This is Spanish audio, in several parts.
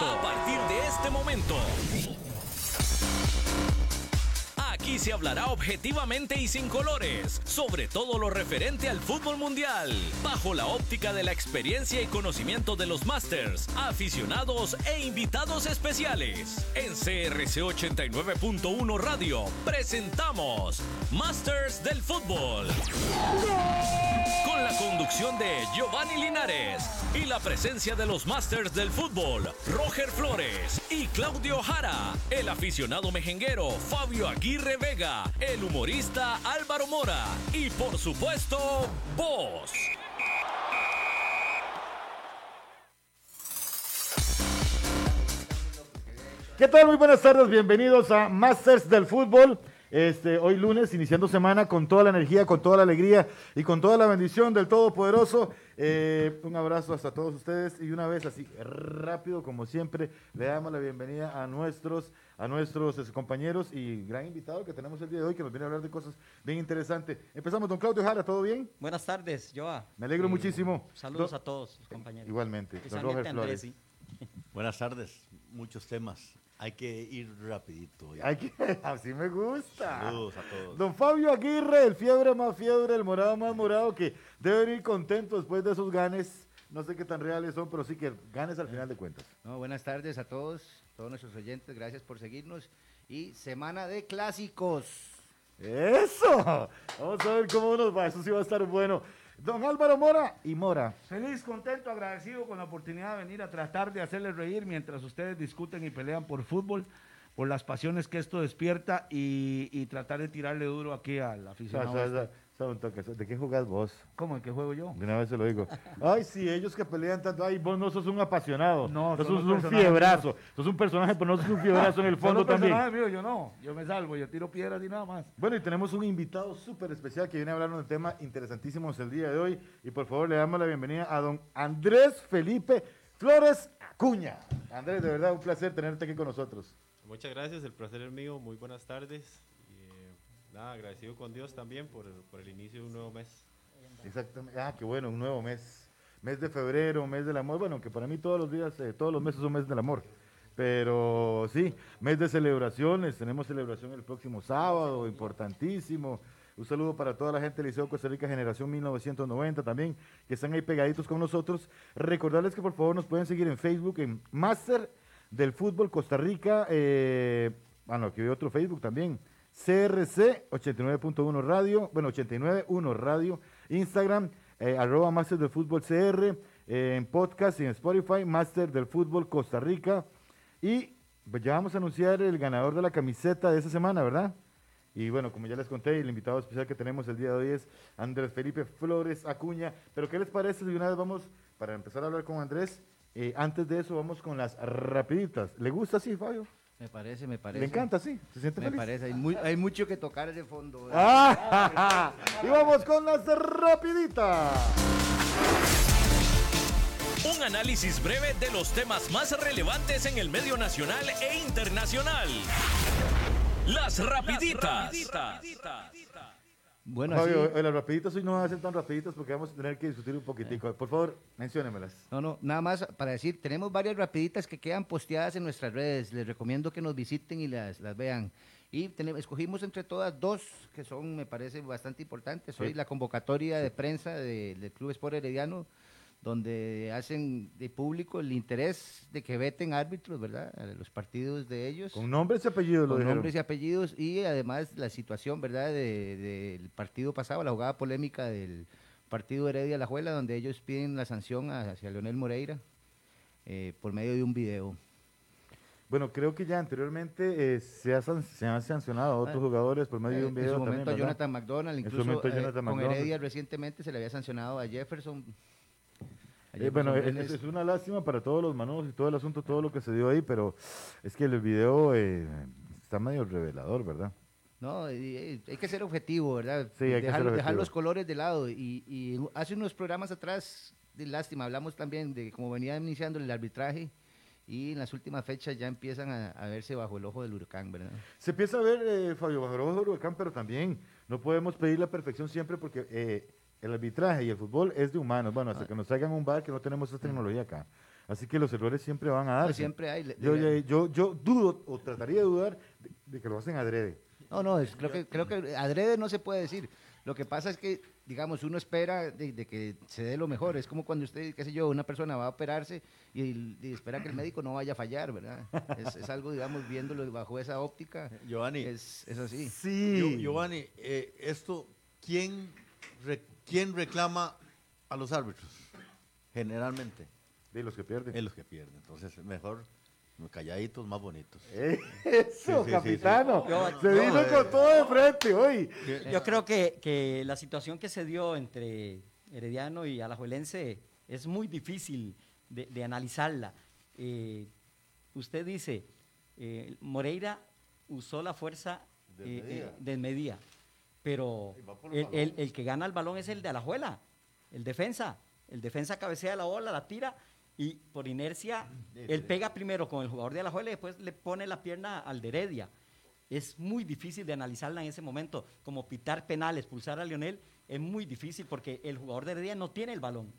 A partir de este momento. Se hablará objetivamente y sin colores sobre todo lo referente al fútbol mundial, bajo la óptica de la experiencia y conocimiento de los Masters, aficionados e invitados especiales. En CRC 89.1 Radio presentamos Masters del Fútbol. Con la conducción de Giovanni Linares y la presencia de los Masters del Fútbol, Roger Flores y Claudio Jara, el aficionado mejenguero Fabio Aguirre Vega, el humorista Álvaro Mora y por supuesto, vos. ¿Qué tal? Muy buenas tardes, bienvenidos a Masters del Fútbol. Este, hoy lunes, iniciando semana con toda la energía, con toda la alegría y con toda la bendición del Todopoderoso. Eh, un abrazo hasta todos ustedes y una vez así rápido como siempre le damos la bienvenida a nuestros a nuestros este, compañeros y gran invitado que tenemos el día de hoy que nos viene a hablar de cosas bien interesantes. Empezamos, don Claudio Jara, ¿todo bien? Buenas tardes, Joa. Me alegro Eh, muchísimo. Saludos Don- a todos compañeros. Igualmente, don Roger a Andrés, Flores. sí. Buenas tardes, muchos temas. Hay que ir rapidito. ya. Hay que- así me gusta. Saludos a todos. Don Fabio Aguirre, el fiebre más fiebre, el morado más morado, que debe ir contento después de esos ganes. No sé qué tan reales son, pero sí que ganes al final de cuentas. No, buenas tardes a todos, todos nuestros oyentes, gracias por seguirnos. Y semana de clásicos. ¡Eso! Vamos a ver cómo nos va. Eso sí va a estar bueno. Don Álvaro Mora y Mora. Feliz, contento, agradecido con la oportunidad de venir a tratar de hacerles reír mientras ustedes discuten y pelean por fútbol, por las pasiones que esto despierta y, y tratar de tirarle duro aquí al aficionado. Un toque. ¿De qué jugás vos? ¿Cómo? ¿En qué juego yo? De una vez se lo digo. Ay, sí, ellos que pelean tanto. Ay, vos no sos un apasionado. No, sos somos un fiebrazo. Sos un personaje, pero no sos un fiebrazo en el fondo también. personaje mío, yo no. Yo me salvo, yo tiro piedras y nada más. Bueno, y tenemos un invitado súper especial que viene a hablarnos de temas interesantísimos el día de hoy. Y por favor, le damos la bienvenida a don Andrés Felipe Flores Acuña. Andrés, de verdad, un placer tenerte aquí con nosotros. Muchas gracias, el placer es mío, muy buenas tardes. Nada, agradecido con Dios también por, por el inicio de un nuevo mes. Exactamente. Ah, qué bueno, un nuevo mes. Mes de febrero, mes del amor. Bueno, que para mí todos los días, eh, todos los meses son mes del amor. Pero sí, mes de celebraciones. Tenemos celebración el próximo sábado, importantísimo. Un saludo para toda la gente del Liceo Costa Rica Generación 1990 también, que están ahí pegaditos con nosotros. Recordarles que por favor nos pueden seguir en Facebook en Master del Fútbol Costa Rica. Eh, bueno, aquí veo otro Facebook también. CRC 89.1 Radio, bueno, 89.1 Radio, Instagram, eh, arroba Master del Fútbol CR, eh, en podcast y en Spotify, Master del Fútbol Costa Rica. Y pues ya vamos a anunciar el ganador de la camiseta de esta semana, ¿verdad? Y bueno, como ya les conté, el invitado especial que tenemos el día de hoy es Andrés Felipe Flores Acuña. Pero ¿qué les parece si una vez vamos, para empezar a hablar con Andrés, eh, antes de eso vamos con las rapiditas. ¿Le gusta así, Fabio? Me parece, me parece. ¿Le encanta así? ¿Se siente Me feliz? parece, hay, mu- hay mucho que tocar de fondo. ¡Ah! y vamos con las rapiditas. Un análisis breve de los temas más relevantes en el medio nacional e internacional. Las rapiditas. Bueno, así- Fabio, eh, las rapiditas hoy no van a ser tan rapiditas porque vamos a tener que discutir un poquitico. Por favor, menciónemelas. No, no, nada más para decir, tenemos varias rapiditas que quedan posteadas en nuestras redes. Les recomiendo que nos visiten y las, las vean. Y tenemos, escogimos entre todas dos que son, me parece, bastante importantes. Hoy Sí. la convocatoria de prensa de- del Club Sport Herediano, donde hacen de público el interés de que veten árbitros, ¿verdad? A los partidos de ellos. Con nombres y apellidos lo con nombres y apellidos y además la situación, ¿verdad?, de- del partido pasado, la jugada polémica del partido Heredia La Juela, donde ellos piden la sanción hacia Leonel Moreira eh, por medio de un video. Bueno, creo que ya anteriormente eh, se, ha, san- se han sancionado a otros Ah, jugadores por medio de un en video su momento también, a. Jonathan McDonald, En su incluso Jonathan con McDonald. Heredia recientemente se le había sancionado a Jefferson. Eh, bueno, es, es una lástima para todos los manos y todo el asunto, todo lo que se dio ahí, pero es que el video eh, está medio revelador, ¿verdad? No, hay que ser objetivo, ¿verdad? Sí, hay que dejar, ser dejar objetivo. los colores de lado. Y, y hace unos programas atrás, de lástima, hablamos también de cómo venía iniciando el arbitraje y en las últimas fechas ya empiezan a, a verse bajo el ojo del huracán, ¿verdad? Se empieza a ver, eh, Fabio, bajo el ojo del huracán, pero también no podemos pedir la perfección siempre porque eh, el arbitraje y el fútbol es de humanos. Bueno, hasta Ah. que nos traigan un bar que no tenemos esa tecnología acá. Así que los errores siempre van a dar. Pues siempre hay. le- Yo, le- yo, yo, yo dudo o trataría de dudar de, de que lo hacen adrede. No, no, es- creo, que, creo que adrede no se puede decir. Lo que pasa es que, digamos, uno espera de, de que se dé lo mejor. Es como cuando usted, qué sé yo, una persona va a operarse y, y espera que el médico no vaya a fallar, ¿verdad? Es, es algo, digamos, viéndolo bajo esa óptica. Giovanni, Es, es así. Sí. Gio- Giovanni, eh, esto, ¿quién, re- ¿quién reclama a los árbitros? Generalmente, De los que pierden. es los que pierden. Entonces, mejor calladitos, más bonitos. Eso, Sí, sí, sí, capitano. Yo- Se No, vino eh. con todo de frente hoy. Yo creo que, que la situación que se dio entre Herediano y Alajuelense es muy difícil de, de analizarla. Eh, usted dice, eh, Moreira usó la fuerza eh, Desmedida. Pero el el, el que gana el balón es el de Alajuela, el defensa. El defensa cabecea la bola, la tira y por inercia él pega primero con el jugador de Alajuela y después le pone la pierna al de Heredia. Es muy difícil de analizarla en ese momento. Como pitar penal, expulsar a Lionel, es muy difícil porque el jugador de Heredia no tiene el balón.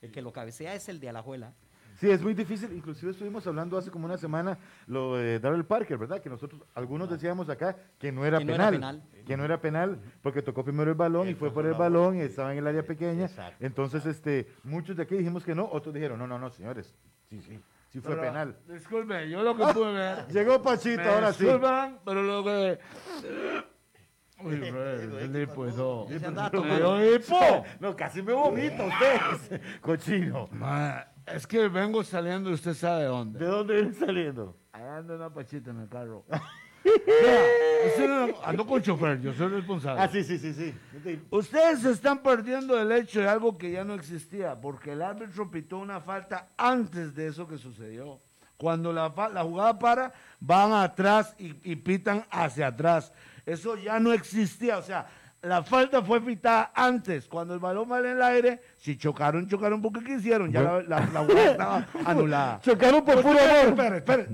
El que lo cabecea es el de Alajuela. Sí, es muy difícil. Inclusive estuvimos hablando hace como una semana lo de Darrell Parker, ¿verdad? Que nosotros, algunos decíamos acá que no era, Que no era penal. Que no era penal porque tocó primero el balón y fue por el balón y estaba en el área pequeña. Exacto. Entonces, este, muchos de aquí dijimos que no, otros dijeron, no, no, no, señores. Sí, sí, sí fue Pero, penal. Disculpe, yo lo que pude ver. Llegó Pachito, Me ahora sí. disculpan, pero lo que. Uy, bro, el hipo hipo. No, casi me vomita usted, cochino. Ma, es que vengo saliendo y usted sabe ¿De dónde. dónde viene saliendo? Allá anda una pachita en el carro. No- ando con chofer, yo soy responsable. Ah, sí, sí, sí, sí. Ustedes se están perdiendo el hecho de algo que ya no existía, porque el árbitro pitó una falta antes de eso que sucedió. Cuando la, la jugada para, van atrás y, y pitan hacia atrás. Eso ya no existía, o sea, la falta fue pitada antes. Cuando el balón va en el aire, si chocaron, chocaron porque quisieron, ya la, la- la jugada estaba anulada. Chocaron por puro amor. Espere.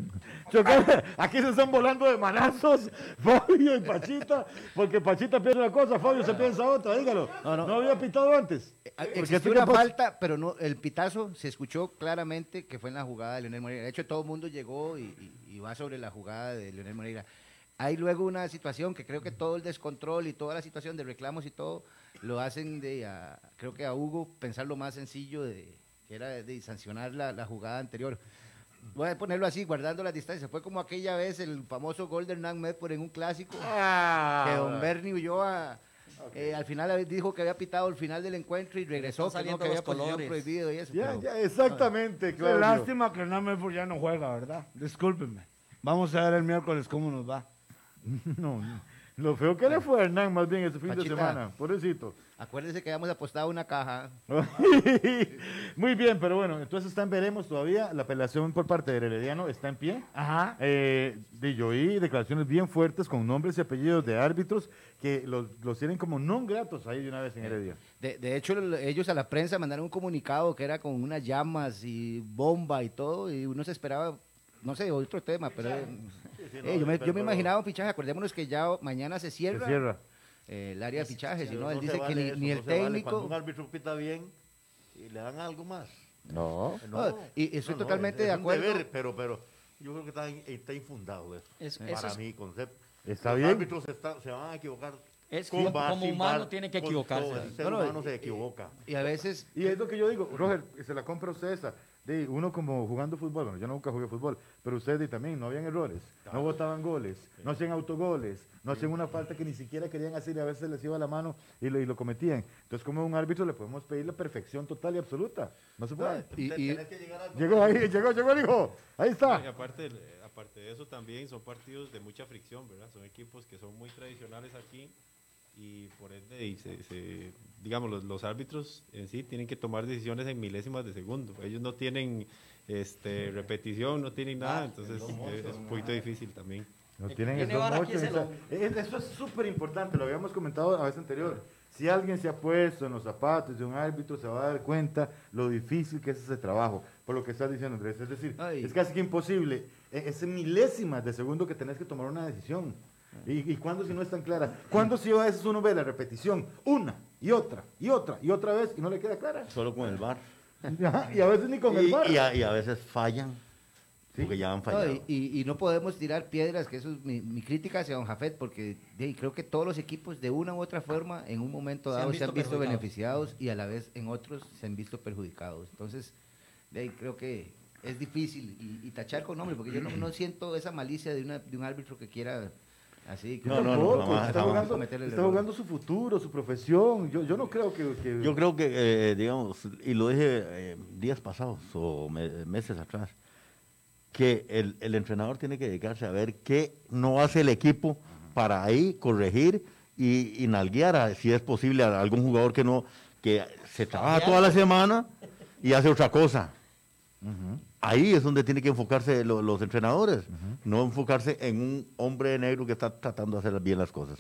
Chocaron- Aquí se están volando de manazos Fabio y Pachita, porque Pachita piensa una cosa, Fabio se piensa otra, dígalo. No, No, no. había pitado antes. Eh, Porque Existió una falta, pero no, el pitazo se escuchó claramente que fue en la jugada de Leonel Moreira. De hecho, todo el mundo llegó y, y- y va sobre la jugada de Leonel Moreira. Hay luego una situación que creo que todo el descontrol y toda la situación de reclamos y todo lo hacen de, a- creo que a Hugo pensar lo más sencillo de que era de, sancionar la, la jugada anterior. Voy a ponerlo así, guardando las distancias. Fue como aquella vez el famoso gol de Hernán Medford en un clásico Ah, que don Bernie Ulloa eh, al final dijo que había pitado el final del encuentro y regresó, que, no, saliendo que había colores. prohibido y eso. Ya, pero- ya, exactamente, lástima que Hernán Medford ya no juega, ¿verdad? Discúlpenme. Vamos a ver el miércoles cómo nos va. No, no. Lo feo que le fue a Hernán más bien ese fin de Pachita. semana, pobrecito. Acuérdese que habíamos apostado una caja. Muy bien, pero bueno, entonces están, veremos todavía. La apelación por parte del Herediano está en pie. Ajá. Eh, de yo oí declaraciones bien fuertes con nombres y apellidos de árbitros que los, los tienen como no gratos ahí de una vez en Heredia. De, de hecho, el- ellos a la prensa mandaron un comunicado que era con unas llamas y bomba y todo, y uno se esperaba, no sé, otro tema, pero eh, eh, yo, me, yo me imaginaba un fichaje. Acordémonos que ya mañana se Se cierra, eh, el área de fichajes, y no, él dice que ni, eso, ni el no se vale. técnico... Un árbitro pita bien y le dan algo más. No. No, y estoy totalmente es de un acuerdo. deber, pero, pero yo creo que está, está infundado eso. Es- para eso es- mi concepto. Está Los bien. árbitros se van a equivocar. Es como- humano tiene que equivocarse. todo. El ser No, no, humano y- se equivoca. Y a veces... Y es lo que yo digo, Roger, se la compra usted esa. De uno como jugando fútbol, bueno, yo nunca jugué fútbol, pero ustedes di también, no habían errores, no botaban goles, no hacían autogoles, no hacían una falta que ni siquiera querían hacer y a veces les iba la mano y lo, y lo cometían. Entonces, como un árbitro le podemos pedir la perfección total y absoluta. No se puede. Y- y- que al- Llegó ahí, llegó, llegó el hijo. Ahí Y está. aparte, eh, aparte de eso también son partidos de mucha fricción, ¿verdad? Son equipos que son muy tradicionales aquí y por ende, y se- se- digamos, los, los árbitros en sí tienen que tomar decisiones en milésimas de segundo. Ellos no tienen este, repetición, no tienen nada, entonces eh, es un poquito difícil también. No tienen esos vara aquí mochos, es el o sea, es- Eso es súper importante, lo habíamos comentado la vez anterior. Si alguien se ha puesto en los zapatos de un árbitro, se va a dar cuenta lo difícil que es ese trabajo, por lo que estás diciendo, Andrés. Es decir, Ay. es casi que imposible. e- Es en milésimas de segundo que tenés que tomar una decisión. ¿Y, y cuándo si no es tan clara? ¿Cuándo si a veces uno ve la repetición una y otra y otra y otra vez y no le queda clara? Solo con el bar. Ajá, y a veces ni con el y, VAR. y a, y a veces fallan, Sí. porque ya han No, fallado. y, y- y no podemos tirar piedras, que eso es mi, mi crítica hacia Don Jafet, porque de creo que todos los equipos de una u otra forma en un momento Se han dado se visto han visto beneficiados y a la vez en otros se han visto perjudicados. Entonces, de ahí creo que es difícil y, y tachar con nombre, porque yo no, no siento esa malicia de, una- de un árbitro que quiera así. No, no, no, jamás, está, jamás. jugando, está su futuro, su profesión. Yo, yo no creo que... que- Yo creo que, eh, digamos, y lo dije eh, días pasados o me- meses atrás, que el, el entrenador tiene que dedicarse a ver qué no hace el equipo para ahí corregir y, y nalguear, a, si es posible, a algún jugador que no, que se trabaja toda la semana y hace otra cosa. Ahí es donde tienen que enfocarse lo- los entrenadores, no enfocarse en un hombre negro que está tratando de hacer bien las cosas.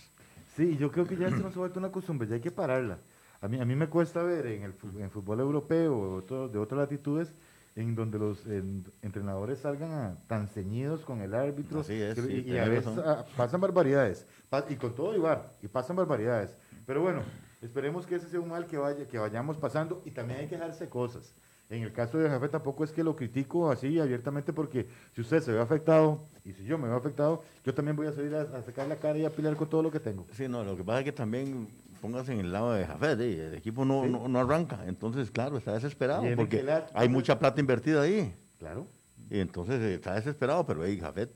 Sí, yo creo que ya se ha vuelto una costumbre, ya hay que pararla. A mí, a mí me cuesta ver en el en fútbol europeo o otro- de otras latitudes en donde los en- entrenadores salgan a- tan ceñidos con el árbitro Así es, que- sí, y, y a veces razón. ah, pasan barbaridades pa- y con todo Ibar y pasan barbaridades. Pero bueno, esperemos que ese sea un mal que vaya que vayamos pasando y también hay que dejarse cosas. En el caso de Jafé tampoco es que lo critico así abiertamente porque si usted se ve afectado y si yo me veo afectado, yo también voy a salir a, a sacar la cara y a pelear con todo lo que tengo. Sí, no, lo que pasa es que también póngase en el lado de Jafet, ¿eh? el equipo no, no, no arranca, entonces claro, está desesperado porque que la- hay mucha plata invertida ahí, Claro. y entonces eh, está desesperado, pero ahí Jafet,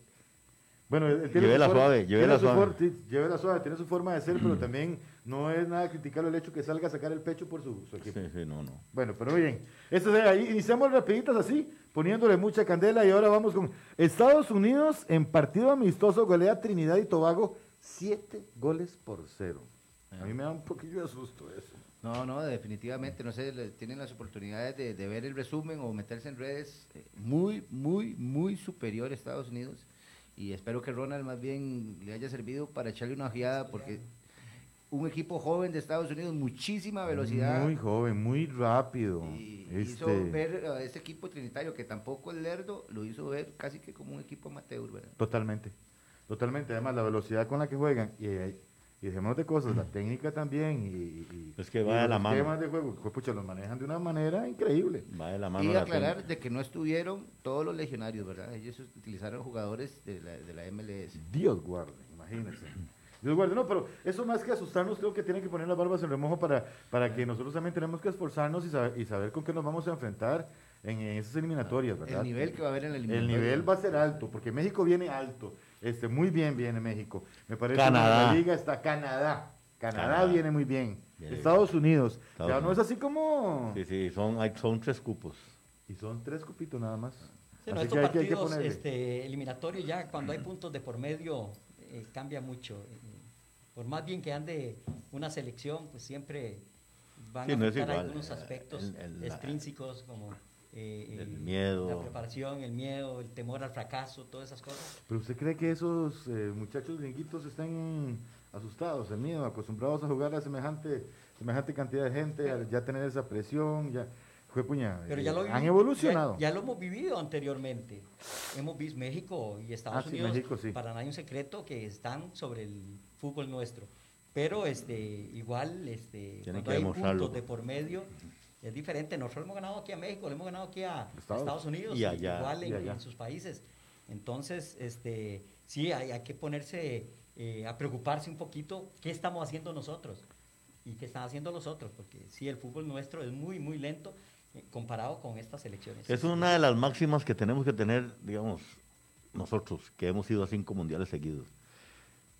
Bueno, él, tiene su forma- suave, llévela su suave. sí, llévela suave, tiene su forma de ser, pero también no es nada criticarlo el hecho que salga a sacar el pecho por su, su equipo. sí, sí, no, no. Bueno, pero bien, esto es ahí, iniciamos rapiditas así, poniéndole mucha candela y ahora vamos con Estados Unidos en partido amistoso golea Trinidad y Tobago, siete goles por cero. A mí me da un poquillo de susto eso. No, no, definitivamente, no sé, le- tienen las oportunidades de, de ver el resumen o meterse en redes eh, muy, muy, muy superior a Estados Unidos. Y espero que Ronald más bien le haya servido para echarle una ojeada porque un equipo joven de Estados Unidos, muchísima velocidad. Muy joven, muy rápido. y Este, hizo ver a ese equipo trinitario que tampoco el Lerdo lo hizo ver casi que como un equipo amateur, ¿verdad? Totalmente, totalmente. Además, la velocidad con la que juegan y, eh, y dejemos de cosas, la técnica también. Y, y- Es que y va de los la mano. esquemas de juego, pues, pucha, los manejan de una manera increíble. Va de la mano Y la aclarar de que no estuvieron todos los legionarios, ¿verdad? Ellos utilizaron jugadores de la, de la MLS. Dios guarde, imagínense. Dios guarde, no, pero eso más que asustarnos, creo que tienen que poner las barbas en remojo para, para que nosotros también tenemos que esforzarnos y saber, y saber con qué nos vamos a enfrentar en, en esas eliminatorias, ¿verdad? El nivel que va a haber en la El eliminatoria. nivel va a ser alto, porque México viene alto. Este, muy bien viene México. Me parece que Canadá. en la liga está Canadá. Canadá, Canadá. viene muy bien. Viene Estados Unidos. Estados ya no es Unidos. así como... Sí, sí, son, hay, son tres cupos. Y son tres cupitos nada más. Sí, no, estos que hay que- hay que partidos este, eliminatorios ya cuando hay puntos de por medio eh, cambia mucho. Eh, por más bien que ande una selección, pues siempre van Sí, a afectar algunos eh, aspectos el- extrínsecos como eh, El miedo. la preparación, el miedo, el temor al fracaso, todas esas cosas. Pero usted cree que esos eh, muchachos gringuitos están asustados, el miedo, acostumbrados a jugar a semejante, semejante cantidad de gente, a ya tener esa presión, ya... Fue puña, Pero eh, ya lo han evolucionado. Ya, ya lo hemos vivido anteriormente. Hemos visto México y Estados Ah, sí, Unidos. México, sí. Para nadie un secreto que están sobre el fútbol nuestro. Pero este, igual, este, Tienen cuando hay demostrarlo. puntos de por medio, es diferente. Nosotros hemos ganado aquí a México, le hemos ganado aquí a Estados- Estados, Unidos, y allá, igual en, y allá. en sus países. Entonces, este, sí, hay, hay que ponerse eh, a preocuparse un poquito qué estamos haciendo nosotros y qué están haciendo los otros, porque sí, el fútbol nuestro es muy, muy lento eh, comparado con estas elecciones. Es una de las máximas que tenemos que tener, digamos, nosotros, que hemos ido a cinco mundiales seguidos.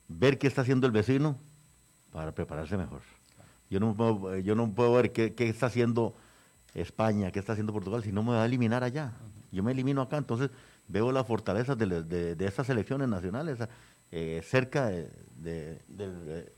Ver qué está haciendo el vecino para prepararse mejor. Yo no puedo, yo no puedo ver qué, qué está haciendo España, qué está haciendo Portugal, si no me va a eliminar allá. Yo me elimino acá, entonces veo las fortalezas de, de- de estas selecciones nacionales eh, cerca de- de- eh,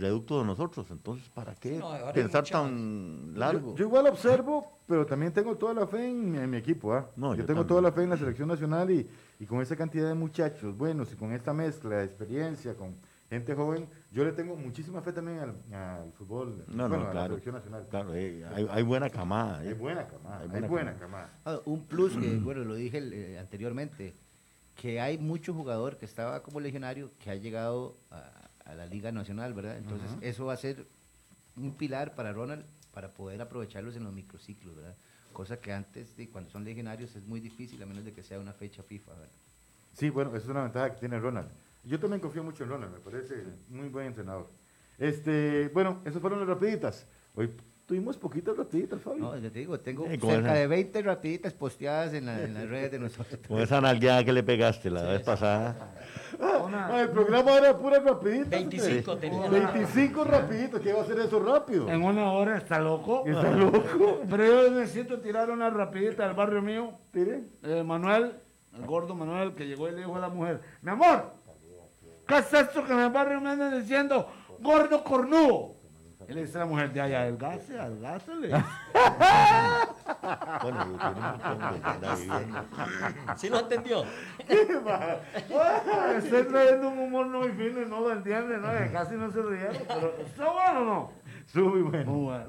reducto de nosotros. Entonces, ¿para qué no, pensar tan largo? Yo, yo igual observo, pero también tengo toda la fe en, mi- en mi equipo. ¿ah? No, yo, yo tengo también. toda la fe en la selección nacional y, y con esa cantidad de muchachos buenos y con esta mezcla de experiencia, con gente joven, yo le tengo muchísima fe también al, al fútbol, No, bueno, no, a la claro. selección nacional. Claro, eh, hay, hay buena camada. Hay eh. buena camada, Hay hay buena buena, camada. camada. Ah, un plus que, bueno, lo dije eh, anteriormente, que hay mucho jugador que estaba como legionario que ha llegado a, a la Liga Nacional, ¿verdad? Entonces, eso va a ser un pilar para Ronald para poder aprovecharlos en los microciclos, ¿verdad? cosa que antes, de, cuando son legionarios, es muy difícil, a menos de que sea una fecha FIFA. ¿verdad? Sí, bueno, esa es una ventaja que tiene Ronald. Yo también confío mucho en Ronald, me parece muy buen entrenador. Este, bueno, esas fueron las rapiditas. Hoy tuvimos poquitas rapiditas, Fabio. No, yo te digo, tengo Sí, cerca esa- de 20 rapiditas posteadas en, la- en las redes de nosotros. Con esa nalgueada que le pegaste la vez pasada. Ah, el programa era pura rapidita. 25 hombre. tenía. 25 rapiditos, ¿qué va a hacer eso rápido? En una hora está loco. Está loco. Pero yo necesito tirar una rapidita del barrio mío. Tire. Eh, Manuel, el gordo Manuel, que llegó y le dijo a la mujer, mi amor, ¿qué es esto que en el barrio me andan diciendo gordo cornudo? Y le dice a la mujer, de allá, adelgase, adelgásele. Bueno, y tiene un montón de andar viviendo. ¿Sí lo entendió? Estoy trayendo un humor muy fino y no lo entiende, ¿no? Que casi no se rieron, pero ¿está bueno o no? Muy bueno. Muy bueno.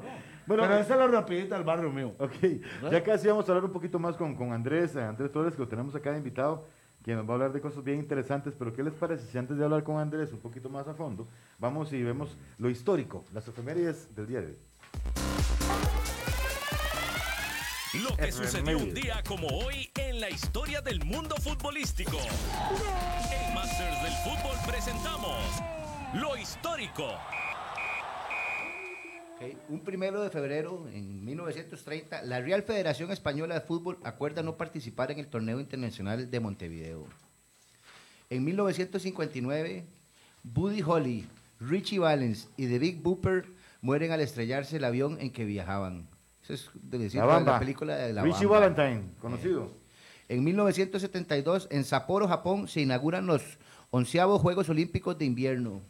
Bueno, pero esa es la rapidita del barrio mío. Ok, ya casi vamos a hablar un poquito más con, con Andrés, eh, Andrés Torres, que lo tenemos acá de invitado, quien nos va a hablar de cosas bien interesantes, pero ¿qué les parece si antes de hablar con Andrés un poquito más a fondo, vamos y vemos lo histórico, las efemérides del día de hoy? Lo que sucedió un día como hoy en la historia del mundo futbolístico. En Masters del Fútbol presentamos lo histórico. Ok, Un primero de febrero, en 1930, la Real Federación Española de Fútbol acuerda no participar en el torneo internacional de Montevideo. En 1959, Buddy Holly, Richie Valens y The Big Booper mueren al estrellarse el avión en que viajaban. Eso es de decir, La la, Bamba. película de la Richie Bamba. Valentine, conocido. En 1972, en Sapporo, Japón, se inauguran los onceavos Juegos Olímpicos de Invierno.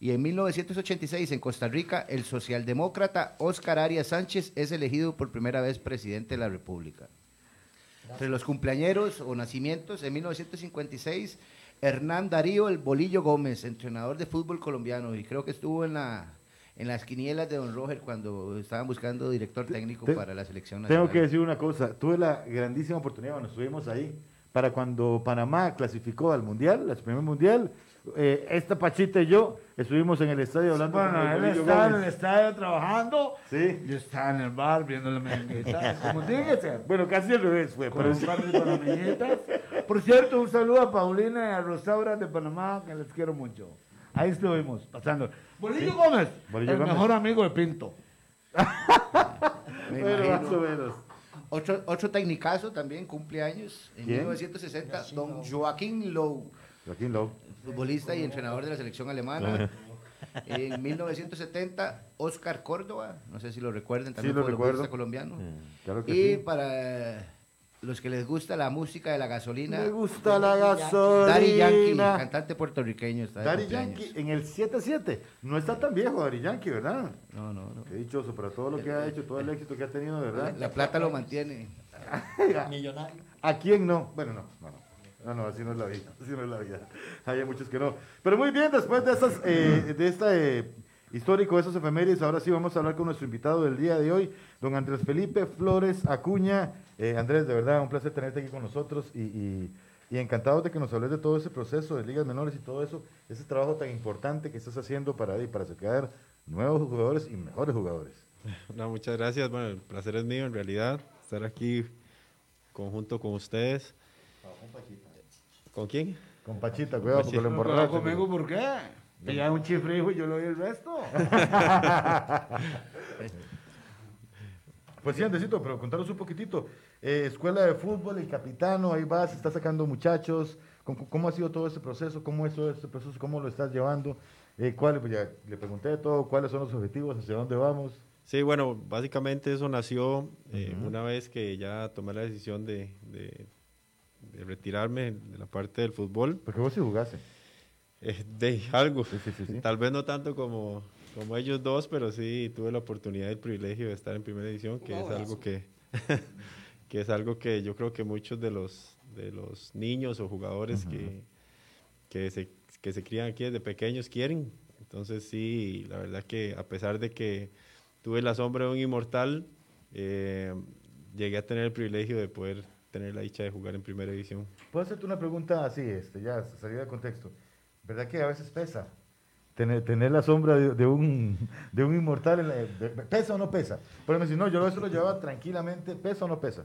Y en 1986, en Costa Rica, el socialdemócrata Óscar Arias Sánchez es elegido por primera vez presidente de la República. Entre los cumpleañeros o nacimientos, en 1956, Hernán Darío El Bolillo Gómez, entrenador de fútbol colombiano, y creo que estuvo en, la, en las quinielas de Don Roger cuando estaban buscando director técnico Te- para la selección nacional. Tengo que decir una cosa, tuve la grandísima oportunidad cuando estuvimos ahí, para cuando Panamá clasificó al Mundial, al primer Mundial, eh, esta Pachita y yo estuvimos en el estadio hablando con Bueno, el él estaba en el estadio trabajando. Sí. Yo estaba en el bar viendo la merenguita. Como tiene que ser. Bueno, casi al revés fue, Con pero un par de panameñitas. Por cierto, un saludo a Paulina y a Rosaura de Panamá, que les quiero mucho. Ahí estuvimos, pasando. Bolillo Gómez, Bolillo el Gómez. mejor amigo de Pinto. Me imagino. más o menos. Otro, otro tecnicazo también cumple años. En ¿Quién? 1960, don Joaquín Lowe, Joaquín Lowe. futbolista y entrenador de la selección alemana. En 1970, Oscar Córdoba, no sé si lo recuerden, también lo futbolista recuerdo. colombiano. Claro que Y sí. para los que les gusta la música de la gasolina, Me gusta la gasolina. Daddy Yankee, cantante puertorriqueño, está Daddy. Yankee en el 7-7. No está tan viejo Daddy Yankee, ¿verdad? No, no, no. Qué dichoso para todo lo que ha hecho, todo el éxito que ha tenido, La, ¿verdad? la plata lo mantiene. Millonario. ¿A quién no? Bueno, no, no, no. No, no, así no es la vida, así no es la vida. Hay muchos que no. Pero muy bien, después de, estas, eh, de esta eh, histórico de esos efemérides, ahora sí vamos a hablar con nuestro invitado del día de hoy, don Andrés Felipe Flores Acuña. Eh, Andrés, de verdad, un placer tenerte aquí con nosotros y, y, y encantado de que nos hables de todo ese proceso de ligas menores y todo eso, ese trabajo tan importante que estás haciendo para, para sacar nuevos jugadores y mejores jugadores. No, muchas gracias. Bueno, el placer es mío en realidad estar aquí conjunto con ustedes. ¿Con quién? Con Pachita, cuidado, porque lo No, conmigo, ¿por qué? Ella un chifrijo y yo le doy el resto. Pues sí, Andresito, pero contanos un poquitito. Eh, escuela de fútbol, el capitano, ahí vas, estás sacando muchachos. ¿Cómo, cómo ha sido todo ese proceso? ¿Cómo es todo este proceso? ¿Cómo lo estás llevando? Eh, ¿cuál, pues ya le pregunté de todo, cuáles son los objetivos, hacia dónde vamos. Sí, bueno, básicamente eso nació eh, una vez que ya tomé la decisión de, de- de retirarme de la parte del fútbol. Porque vos sí jugaste. Eh, de algo, Sí, sí, sí, sí. tal vez no tanto como, como ellos dos, pero sí tuve la oportunidad y el privilegio de estar en primera división, que es algo que, que es algo que yo creo que muchos de los, de los niños o jugadores que, que, se, que se crían aquí desde pequeños quieren. Entonces sí, la verdad que a pesar de que tuve la sombra de un inmortal, eh, llegué a tener el privilegio de poder tener la dicha de jugar en primera división. Puedo hacerte una pregunta así, este, ya salida de contexto. ¿Verdad que a veces pesa tener, tener la sombra de, de un, de un inmortal. en la- de- ¿Pesa o no pesa? Pero me dice, no, yo eso lo llevaba tranquilamente. ¿Pesa o no pesa?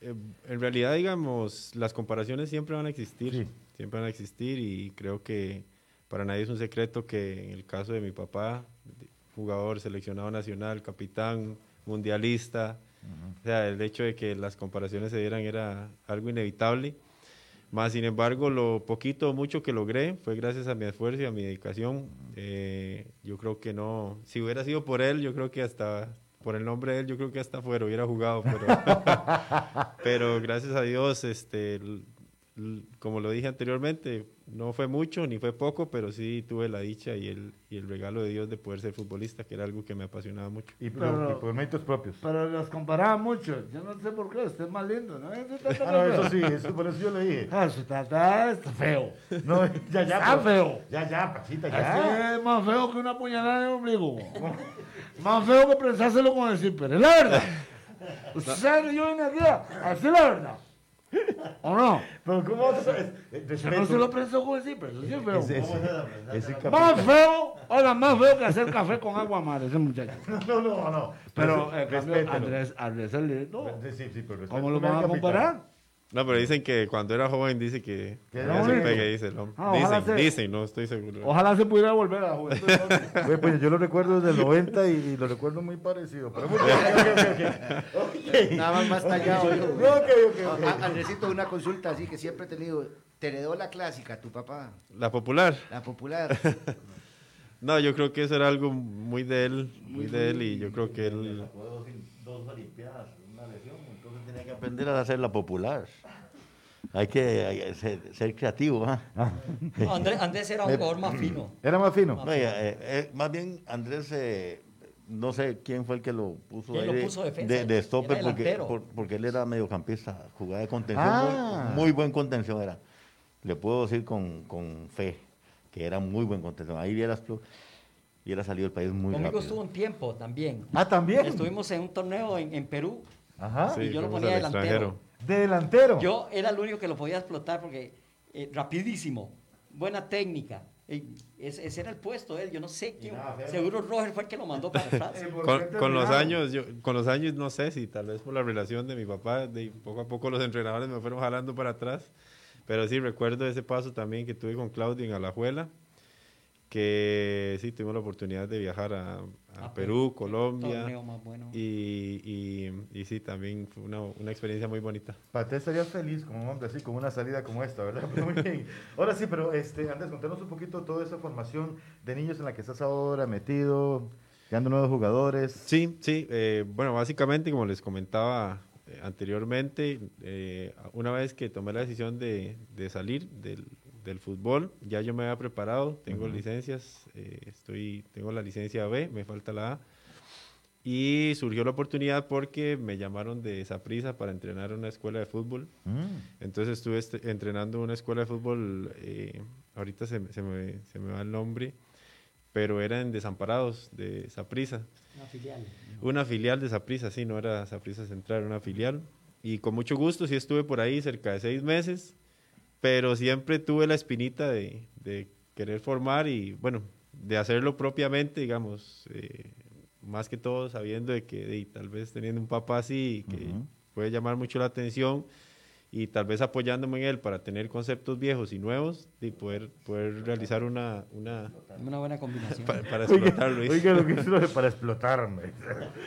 Eh, en realidad, digamos, las comparaciones siempre van a existir. Sí. Siempre van a existir y creo que para nadie es un secreto que en el caso de mi papá, jugador seleccionado nacional, capitán, mundialista, o sea, el hecho de que las comparaciones se dieran era algo inevitable. Más sin embargo, lo poquito o mucho que logré fue gracias a mi esfuerzo y a mi dedicación. Eh, yo creo que no, si hubiera sido por él, yo creo que hasta, por el nombre de él, yo creo que hasta fuera hubiera jugado, pero, pero gracias a Dios, este, como lo dije anteriormente, no fue mucho ni fue poco, pero sí tuve la dicha y el, y el regalo de Dios de poder ser futbolista, que era algo que me apasionaba mucho. Y, Pero- y por méritos propios. Pero los comparaba mucho. Yo no sé por qué, usted es más lindo, ¿no? Eso Ah, no, eso sí, eso, por eso yo le dije. Ah, su tata está feo. No, ya, ya. Está pero- feo. Ya, ya, Pachita, Así ya. es más feo que una puñalada en el ombligo. más feo que pensárselo con el zipper. Es la verdad. Usted sabe que yo vine aquí a decir la verdad. ¿O no? Pero ¿cómo vas a Usted no se lo pensó con el zipper. Eso sí es feo. Ese, ese, ese Más feo, oiga, más feo que hacer café con agua mar, ese muchacho. No, no, no. Pero, eh, respételo. Andrés, Andrés es lindo. Sí, sí, pero ¿Cómo lo van a comparar? No, pero dicen que cuando era joven dice que era se pegue, dice el hombre. Ah, dicen, se- dicen, no estoy seguro. Ojalá se pudiera volver a la juventud. Pues yo lo recuerdo desde el 90 y, y lo recuerdo muy parecido. Pero muy bien, ok, ok, ok. Ok. Nada más más tallado. Andresito, una consulta así que siempre he tenido. ¿Te heredó la clásica, tu papá? La popular. La popular. No, yo creo que eso era algo muy de él, muy de él y yo creo que él... Dos, dos olimpiadas, una lesión, entonces tenía que aprender a hacerla popular. Hay que hay que ser, ser creativo. ¿ah? Andrés, Andrés era un jugador más fino. Era más fino. No, ya, eh, eh, más bien Andrés, eh, no sé quién fue el que lo puso, ¿Quién ahí lo de- puso defensa? de, de stopper Era porque, delantero. por- porque él era mediocampista, jugaba de contención, Ah. muy, muy buen contención era. Le puedo decir con, con fe que era muy buen contención. Ahí hubiera, hubiera salido el país muy Conmigo rápido. estuvo un tiempo también. Ah, también. Estuvimos en un torneo en, en Perú. Ajá. Sí, y yo lo ponía delantero. De delantero. Yo era el único que lo podía explotar porque eh, rapidísimo, buena técnica. Eh, ese, ese era el puesto de él. Yo no sé quién. Seguro Roger fue el que lo mandó para atrás. Con, con los años, yo, con los años no sé si tal vez por la relación de mi papá, de poco a poco los entrenadores me fueron jalando para atrás, pero sí recuerdo ese paso también que tuve con Claudio en Alajuela, que sí tuvimos la oportunidad de viajar a, a A Perú, Perú, Colombia, Torneo más bueno. y, y, y sí, también fue una, una experiencia muy bonita. Pate estaría feliz como un hombre así, con una salida como esta, ¿verdad? Pero muy bien. Ahora sí, pero este, Andrés, contanos un poquito toda esa formación de niños en la que estás ahora metido, creando nuevos jugadores. Sí, sí. eh, bueno, básicamente, como les comentaba eh, anteriormente, eh, una vez que tomé la decisión de, de salir del, del fútbol, ya yo me había preparado, tengo licencias, eh, estoy, tengo la licencia B, me falta la A. Y surgió la oportunidad porque me llamaron de Saprisa para entrenar en una escuela de fútbol. Entonces estuve este- entrenando en una escuela de fútbol, eh, ahorita se, me- se me, se me va el nombre, pero era en Desamparados de Saprisa. Una filial. Una filial de Saprisa, sí, no era Saprisa Central, era una filial. Y con mucho gusto, sí estuve por ahí cerca de seis meses, pero siempre tuve la espinita de, de querer formar y, bueno, de hacerlo propiamente, digamos, eh, más que todo sabiendo de que de, tal vez teniendo un papá así, que puede llamar mucho la atención y tal vez apoyándome en él para tener conceptos viejos y nuevos y poder, poder realizar una, una Una buena combinación. para, para Oiga, explotarlo. ¿viste? oiga lo que hizo de- para explotarme.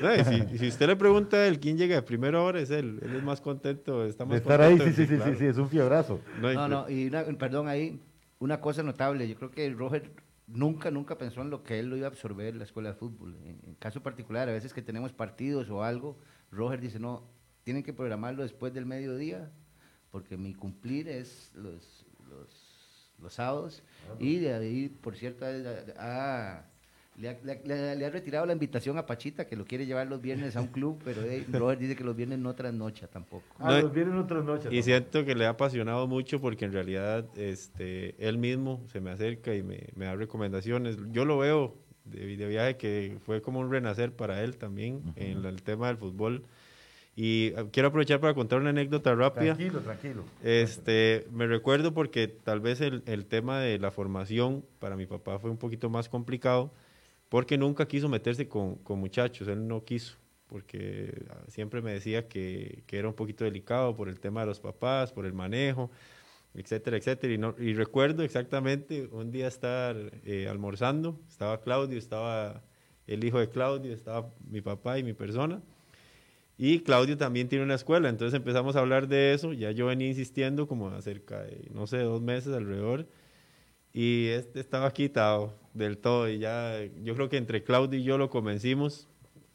No, y si, y si usted le pregunta a él quién llega de primera hora, es él. Él es más contento, está De más estar ahí, contento, sí, sí, sí, claro. sí, sí, es un fiebrazo. No, No, no, y una, perdón ahí, una cosa notable, yo creo que Roger nunca, nunca pensó en lo que él lo iba a absorber la escuela de fútbol. En, en caso particular, a veces que tenemos partidos o algo, Roger dice, no, tienen que programarlo después del mediodía, porque mi cumplir es los, los, los sábados, y de ahí, por cierto, le, ha, le ha- le ha- le ha retirado la invitación a Pachita, que lo quiere llevar los viernes a un club, pero eh, Roger dice que los viernes no trasnocha tampoco. Ah, No, los vienen otras noches. y siento que le ha apasionado mucho porque en realidad este, él mismo se me acerca y me, me da recomendaciones. Yo lo veo de, de viaje que fue como un renacer para él también en la- el tema del fútbol. Y eh, quiero aprovechar para contar una anécdota rápida. Tranquilo, tranquilo. Este, me recuerdo porque tal vez el, el tema de la formación para mi papá fue un poquito más complicado porque nunca quiso meterse con, con muchachos, él no quiso, porque ah, siempre me decía que, que era un poquito delicado por el tema de los papás, por el manejo, etcétera, etcétera. Y, no, y recuerdo exactamente un día estar eh, almorzando, estaba Claudio, estaba el hijo de Claudio, estaba mi papá y mi persona. Y Claudio también tiene una escuela, entonces empezamos a hablar de eso, ya yo venía insistiendo como acerca de, no sé, dos meses alrededor, y este estaba quitado del todo, y ya yo creo que entre Claudio y yo lo convencimos,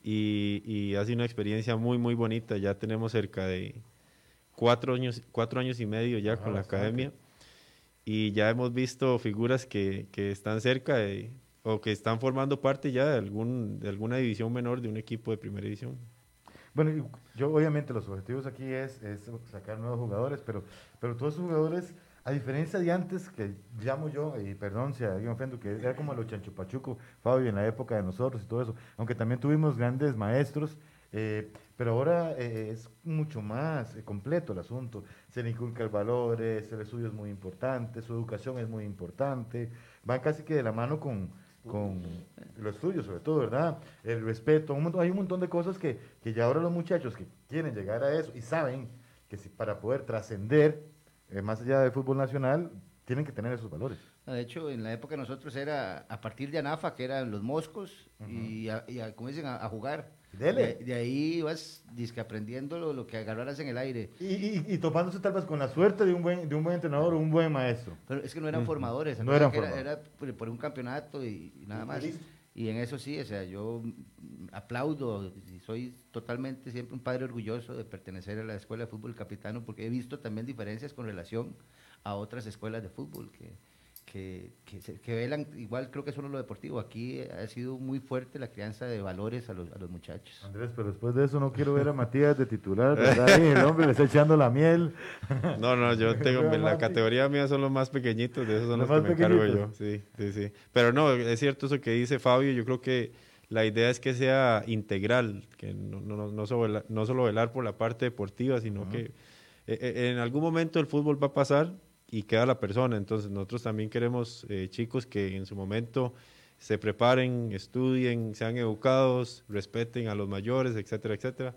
y, y ha sido una experiencia muy, muy bonita, ya tenemos cerca de cuatro años, cuatro años y medio ya con la academia, y ya hemos visto figuras que, que están cerca de, o que están formando parte ya de, algún, de alguna división menor de un equipo de primera división. Bueno, yo obviamente los objetivos aquí es, es sacar nuevos jugadores, pero, pero todos esos jugadores, a diferencia de antes, que llamo yo, y perdón si alguien ofendo, que era como los Chancho Pachuco, Fabio, en la época de nosotros y todo eso, aunque también tuvimos grandes maestros, eh, pero ahora eh, es mucho más eh, completo el asunto. Se le inculca valores, el estudio es muy importante, su educación es muy importante, van casi que de la mano con, con lo estudio sobre todo, ¿verdad? El respeto, un montón- hay un montón de cosas que, que ya ahora los muchachos que quieren llegar a eso y saben que si para poder trascender eh, más allá del fútbol nacional, tienen que tener esos valores. De hecho, en la época nosotros era a partir de Anafa, que eran los moscos, y, a, y a- como dicen, a, a jugar. Dele. De, de ahí ibas dizque, aprendiendo lo, lo que agarraras en el aire. Y, y, y topándose tal vez con la suerte de un buen, de un buen entrenador o un buen maestro. Pero es que no eran formadores, No eran era, formadores. era por, por un campeonato y, y nada Y más. Y en eso sí, o sea, yo aplaudo y soy totalmente siempre un padre orgulloso de pertenecer a la Escuela de Fútbol Capitano porque he visto también diferencias con relación a otras escuelas de fútbol que, que, que, se- que velan, igual creo que es lo deportivo, aquí ha sido muy fuerte la crianza de valores a los, a los muchachos. Andrés, pero después de eso no quiero ver a Matías de titular, ¿verdad? Ahí el hombre le está echando la miel. No, no, yo tengo, Vea, la categoría mía son los más pequeñitos, de esos son Los los, que me encargo yo. Sí, sí, sí. Pero no, es cierto eso que dice Fabio, yo creo que la idea es que sea integral, que no, no, no, solo, velar, no solo velar por la parte deportiva, sino que eh, eh, en algún momento el fútbol va a pasar y queda la persona. Entonces nosotros también queremos eh, chicos que en su momento se preparen, estudien, sean educados, respeten a los mayores, etcétera, etcétera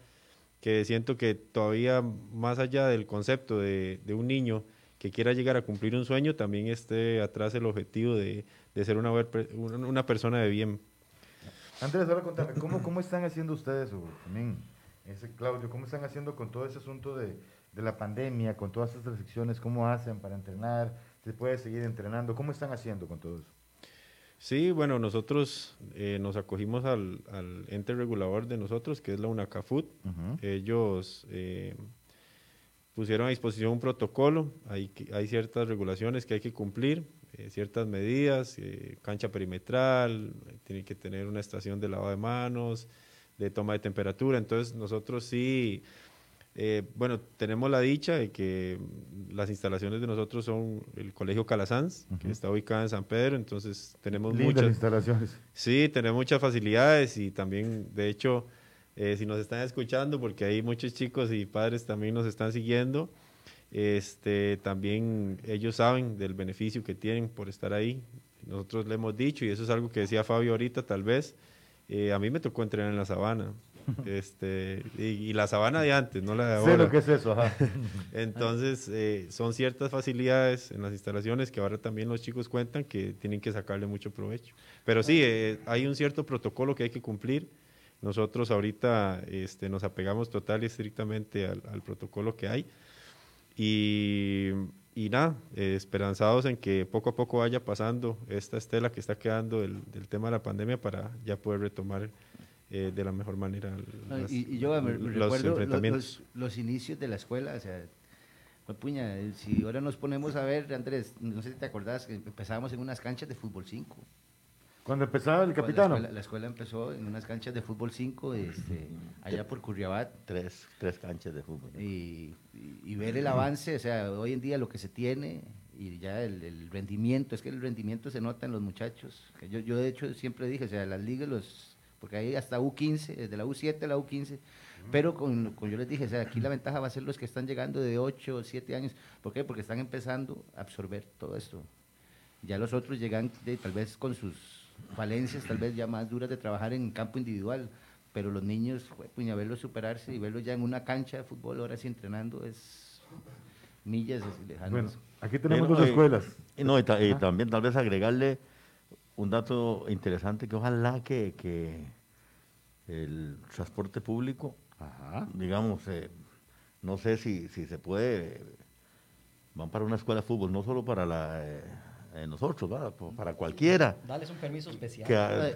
que siento que todavía más allá del concepto de, de un niño que quiera llegar a cumplir un sueño, también esté atrás el objetivo de, de ser una, una persona de bien. Andrés, ahora contame, ¿cómo, cómo están haciendo ustedes, o también ese Claudio, cómo están haciendo con todo ese asunto de, de la pandemia, con todas estas restricciones, cómo hacen para entrenar, se puede seguir entrenando, cómo están haciendo con todo eso? Sí, bueno, nosotros eh, nos acogimos al, al ente regulador de nosotros, que es la UNACAFUT. Ellos eh, pusieron a disposición un protocolo, hay, hay ciertas regulaciones que hay que cumplir, eh, ciertas medidas, eh, cancha perimetral, tiene que tener una estación de lavado de manos, de toma de temperatura. Entonces nosotros sí, eh, bueno, tenemos la dicha de que las instalaciones de nosotros son el Colegio Calasanz, que está ubicado en San Pedro, entonces tenemos Lindas muchas... instalaciones. Sí, tenemos muchas facilidades y también, de hecho, eh, si nos están escuchando, porque hay muchos chicos y padres también nos están siguiendo, este, también ellos saben del beneficio que tienen por estar ahí. Nosotros le hemos dicho, y eso es algo que decía Fabio ahorita, tal vez, eh, a mí me tocó entrenar en la sabana. Este, y, y la sabana de antes, no la de Sé ahora. lo que es eso, ajá. Entonces, eh, son ciertas facilidades en las instalaciones que ahora también los chicos cuentan que tienen que sacarle mucho provecho. Pero sí, eh, hay un cierto protocolo que hay que cumplir. Nosotros ahorita este, nos apegamos total y estrictamente al, al protocolo que hay. Y, y nada, eh, esperanzados en que poco a poco vaya pasando esta estela que está quedando del, del tema de la pandemia para ya poder retomar eh, de la mejor manera No, las- y, y yo me, me los recuerdo enfrentamientos. los, los inicios de la escuela, o sea, pues, puña, eh, si ahora nos ponemos a ver, Andrés, no sé si te acordás, que empezábamos en unas canchas de fútbol 5. Cuando empezaba el capitano. La escuela, la escuela empezó en unas canchas de fútbol 5, este, allá por Curriabat, Tres, tres canchas de fútbol. y, y- y ver el avance, o sea, hoy en día lo que se tiene y ya el, el rendimiento, es que el rendimiento se nota en los muchachos. Yo, yo de hecho siempre dije, o sea, las ligas, los, porque hay hasta U15, desde la U7 a la U15. Pero con, con- yo les dije, o sea, aquí la ventaja va a ser los que están llegando de 8 o 7 años. ¿Por qué? Porque están empezando a absorber todo esto. Ya los otros llegan de- tal vez con sus falencias, tal vez ya más duras de trabajar en campo individual. Pero los niños, jue- puña, verlos superarse y verlos ya en una cancha de fútbol, ahora sí entrenando, es millas así lejanas. Bueno, aquí tenemos Pero, dos eh, escuelas. Y, no, y, ta- y también tal vez agregarle un dato interesante que ojalá que, que el transporte público, Ajá. digamos, eh, no sé si, si se puede, van para una escuela de fútbol, no solo para la, eh, nosotros, ¿verdad? Po- para cualquiera. Darles un permiso especial.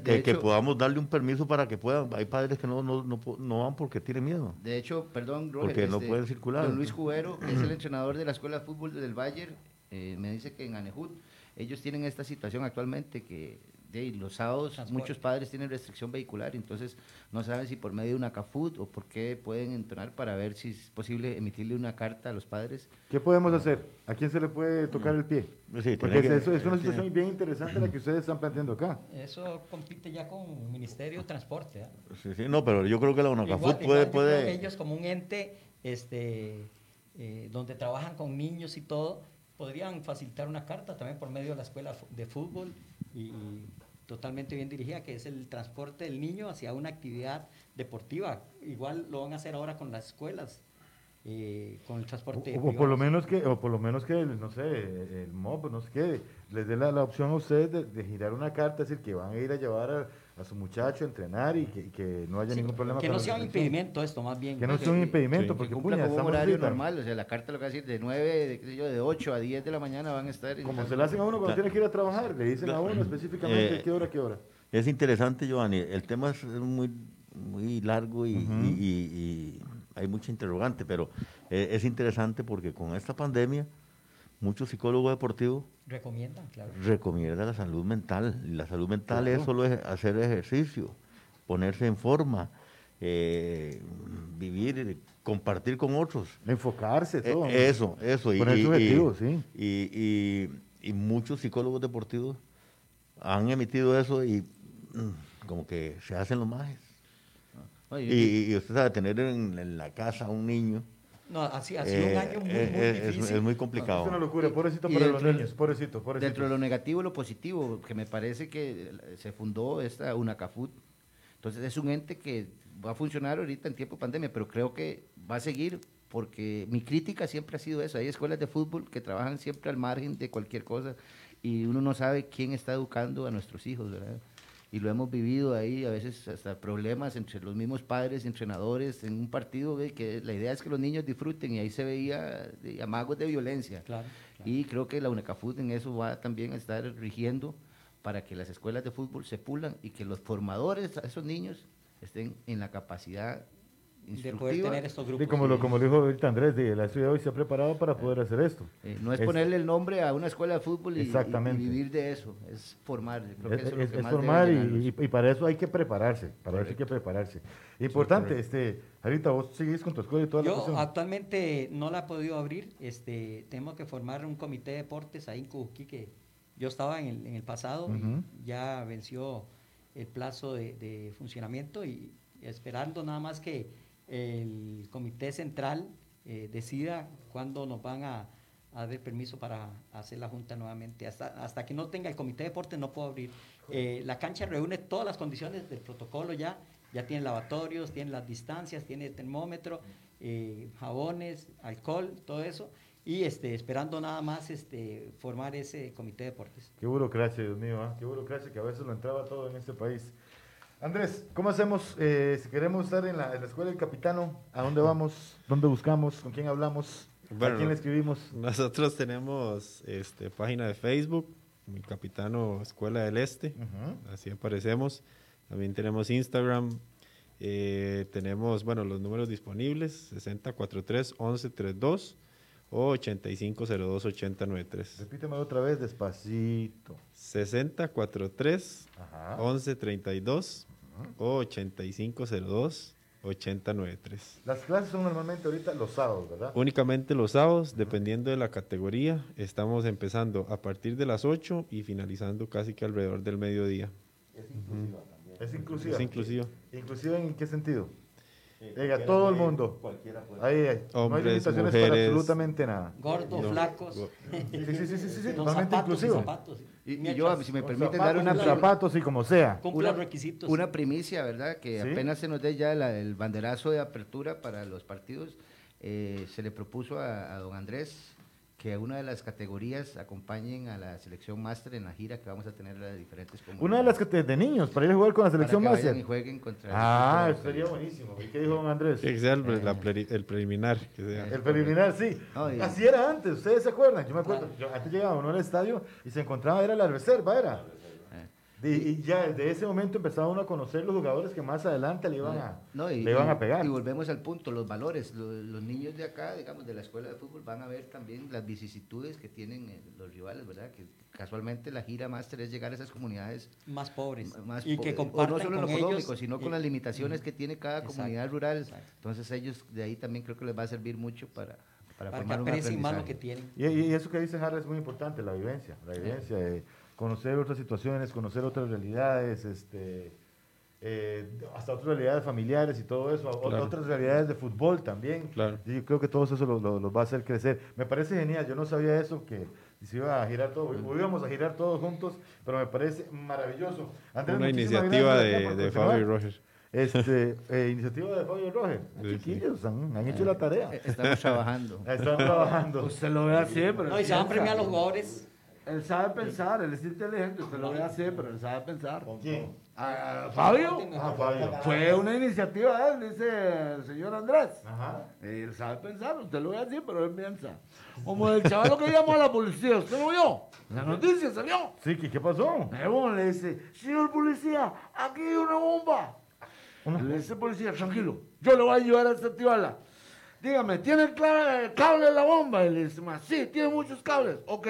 Que, podamos darle un permiso para que puedan. Hay padres que no, no, no, no van porque tienen miedo. De hecho, perdón, Roger, Porque no pueden circular. Don Luis Cubero, que es el entrenador de la Escuela de Fútbol del Bayern, eh, me dice que en Anejut ellos tienen esta situación actualmente que de, los sábados Transporte. muchos padres tienen restricción vehicular, entonces no saben si por medio de una CAFUT o por qué pueden entonar para ver si es posible emitirle una carta a los padres. ¿Qué podemos hacer? ¿A quién se le puede tocar el pie? Sí, Porque que- eso es una situación bien interesante la que ustedes están planteando acá. Eso compite ya con el Ministerio de Transporte. ¿ah? Sí, sí, no, pero yo creo que la UNACAFUT igual puede. puede ellos como un ente este, eh, donde trabajan con niños y todo, podrían facilitar una carta también por medio de la escuela de fútbol y, y totalmente bien dirigida, que es el transporte del niño hacia una actividad deportiva. Igual lo van a hacer ahora con las escuelas, eh, con el transporte. O, o por lo menos que, o por lo menos que, no sé, el MOB, no sé qué, les dé la, la opción a ustedes de, de girar una carta, es decir, que van a ir a llevar a, a su muchacho entrenar y que, y que no haya Sí, ningún problema. que no sea un impedimento esto, más bien. Que no sea un impedimento, Sí. porque que cumpla puña, con un horario ahorita. normal, o sea, la carta lo que va a decir de 9, de, qué sé yo, de 8 a 10 de la mañana van a estar. Como se le hacen a uno cuando Cla- tiene que ir a trabajar, le dicen a uno específicamente Eh, qué hora, qué hora. Es interesante, Giovanni. El tema es muy, muy largo y, Ujú. y- y- y hay mucha interrogante, pero eh, es interesante porque con esta pandemia, muchos psicólogos deportivos Recomiendan, claro. recomiendan la salud mental. Y la salud mental es solo hacer ejercicio, ponerse en forma, eh, vivir, eh, compartir con otros. Enfocarse, Eh, todo. eso, eso. Poner y, su y- objetivo, sí. y, y- y muchos psicólogos deportivos han emitido eso y mm, como que se hacen los majes. Y, y usted sabe, tener en, en la casa a un niño No, así ha sido un eh, año muy, muy eh, es, difícil. es muy Es complicado. una locura, pobrecito Y para los dentro de- niños, pobrecito, pobrecito. Dentro de lo negativo, lo positivo, que me parece que eh, se fundó esta UNACAFUT. Entonces es un ente que va a funcionar ahorita en tiempo de pandemia, pero creo que va a seguir porque mi crítica siempre ha sido eso. Hay escuelas de fútbol que trabajan siempre al margen de cualquier cosa y uno no sabe quién está educando a nuestros hijos, ¿verdad? Y lo hemos vivido ahí, a veces hasta problemas entre los mismos padres entrenadores en un partido, ¿ve? que la idea es que los niños disfruten y ahí se veía de- amagos de violencia. Claro, claro. Y creo que la UNECAFUT en eso va también a estar rigiendo para que las escuelas de fútbol se pulan y que los formadores a esos niños estén en la capacidad de poder tener estos Sí, grupos. como, lo, como lo dijo ahorita Andrés, sí, la ciudad hoy se ha preparado para poder hacer esto. Eh, no es, Es- ponerle el nombre a una escuela de fútbol y, y- y Exactamente. vivir de eso, es formar. Yo Creo Es, que eso es, lo que es más formar y, y- para eso hay que prepararse, para eso hay que prepararse. Importante, este, ahorita vos seguís con tu escuela y toda la Yo cuestión. actualmente no la he podido abrir. Este, tenemos que formar un comité de deportes ahí en Cujuquí, que yo estaba en el, en el pasado Ujú. y ya venció el plazo de, de funcionamiento y esperando nada más que el comité central eh, decida cuándo nos van a, dar permiso para hacer la junta nuevamente. Hasta, hasta que no tenga el comité de deportes no puedo abrir. Eh, la cancha reúne todas las condiciones del protocolo ya, ya tiene lavatorios, tiene las distancias, tiene termómetro, eh, jabones, alcohol, todo eso. Y este, esperando nada más este, formar ese comité de deportes. Qué burocracia, Dios mío, ¿ah? qué burocracia que a veces lo entraba todo en este país. Andrés, ¿cómo hacemos eh, si queremos estar en la, en la escuela del capitano? ¿A dónde vamos? ¿Dónde buscamos? ¿Con quién hablamos? Bueno, ¿A quién le escribimos? Nosotros tenemos este, página de Facebook, mi capitano Escuela del Este, así aparecemos. También tenemos Instagram, eh, tenemos, bueno, los números disponibles, 6043-1132 o 8502-8093. Repíteme otra vez despacito. 6043 Ajá. 1132 o 8502 8093. Las clases son normalmente ahorita los sábados, ¿verdad? Únicamente los sábados, dependiendo de la categoría, estamos empezando a partir de las 8 y finalizando casi que alrededor del mediodía. Es inclusiva también. Es inclusiva. Es inclusiva. ¿Inclusiva en qué sentido? Todo el mundo. Cualquiera puede. Ahí, ahí. no hay limitaciones para absolutamente nada. Gordos, No. flacos. Sí, sí, sí, sí, sí, totalmente inclusivo. zapatos. Y, yo, si me permiten zapatos, dar una, zapatos y como sea. Cumple una, los requisitos. una primicia, ¿verdad? Que Sí. apenas se nos dé ya la- el banderazo de apertura para los partidos, eh, se le propuso a, a don Andrés que una de las categorías acompañen a la selección máster en la gira que vamos a tener en las diferentes comunidades. Una de las que te- de niños, para ir a jugar con la Para selección que vayan máster. y jueguen contra el Ah, eso sería buenísimo. ¿Y qué dijo don Andrés? Que sea el, la pleri- el preliminar. Que sea. El preliminar, sí. No, y- Así era antes, ¿ustedes se acuerdan? Yo me acuerdo, yo antes llegaba uno al estadio y se encontraba, era la reserva, era. Y, y ya desde ese momento empezaba uno a conocer los jugadores que más adelante le iban a, No, y, le iban y- a pegar. Y volvemos al punto, los valores. Lo- Los, niños de acá, digamos, de la escuela de fútbol, van a ver también las vicisitudes que tienen eh, los rivales, ¿verdad? Que casualmente la gira máster es llegar a esas comunidades más pobres. más y po- que o compartan no solo en lo con económico, ellos, sino y- con las limitaciones que tiene cada Exacto, comunidad rural. exacto. Entonces ellos de ahí también creo que les va a servir mucho para, para, para que formar un aprecien más lo que tienen. Y, y eso que dice Harry es muy importante, la vivencia, la vivencia, de conocer otras situaciones, conocer otras realidades, este, eh, hasta otras realidades familiares y todo eso, Claro. otras realidades de fútbol también. Claro. Y yo creo que todo eso los lo, los va a hacer crecer. Me parece genial, yo no sabía eso, que se iba a girar todo, o íbamos a girar todos juntos, pero me parece maravilloso. Andrés, Una muchísimas iniciativa gracias de. Fabio y Roger. Este, eh, iniciativa de Fabio y Roger. Sí, sí. Chiquillos, han, han hecho la tarea. Eh, Estamos trabajando. Están trabajando. Usted lo ve así, pero. No, y se van a premiar a los jugadores. Él sabe pensar, él es inteligente, usted lo ve así, pero él sabe pensar. ¿Quién? Ah, Fabio. Ah, Fabio. Fue una iniciativa de él, dice el señor Andrés. Ajá. Él sabe pensar, usted lo ve así, pero él piensa. Como el chaval que llamó a la policía, ¿usted lo vio? La noticia salió. Sí, ¿qué, qué pasó? Luego le dice, señor policía, aquí hay una bomba. Una- Le dice policía, tranquilo, yo le voy a ayudar a desactivarla. Dígame, ¿tiene el cable de la bomba? Y le dice, más, sí, tiene muchos cables. Ok,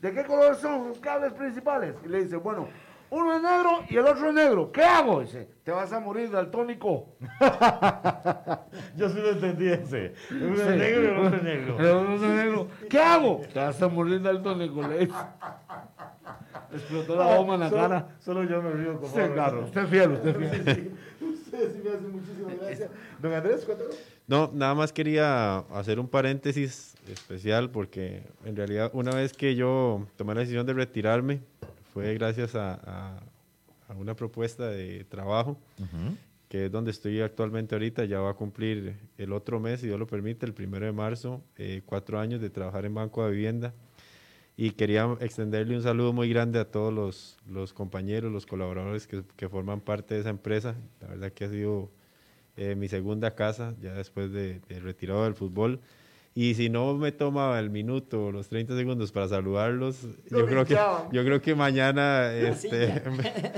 ¿de qué color son los cables principales? Y le dice, bueno, uno es negro y el otro es negro. ¿Qué hago? Dice, te vas a morir daltónico. Yo sí lo entendí ese. Uno Sí. es negro y el otro es negro. El otro es negro. ¿Qué hago? Te vas a morir daltónico, le dice. Explotó la bomba en la Solo- cara. Solo yo me río como Usted, claro, usted es fiel, usted es fiel. Sí me hacen muchísimas gracias. Don Andrés, cuéntanos. No, nada más quería hacer un paréntesis especial porque en realidad una vez que yo tomé la decisión de retirarme fue gracias a, a- a una propuesta de trabajo que es donde estoy actualmente ahorita. Ya va a cumplir el otro mes, si Dios lo permite, el primero de marzo, eh, cuatro años de trabajar en Banco de Vivienda. Y quería extenderle un saludo muy grande a todos los, los compañeros, los colaboradores que, que forman parte de esa empresa. La verdad que ha sido eh, mi segunda casa, ya después de, de retirado del fútbol. Y si no me toma el minuto o los 30 segundos para saludarlos, Lo yo creo, que, yo creo que mañana este,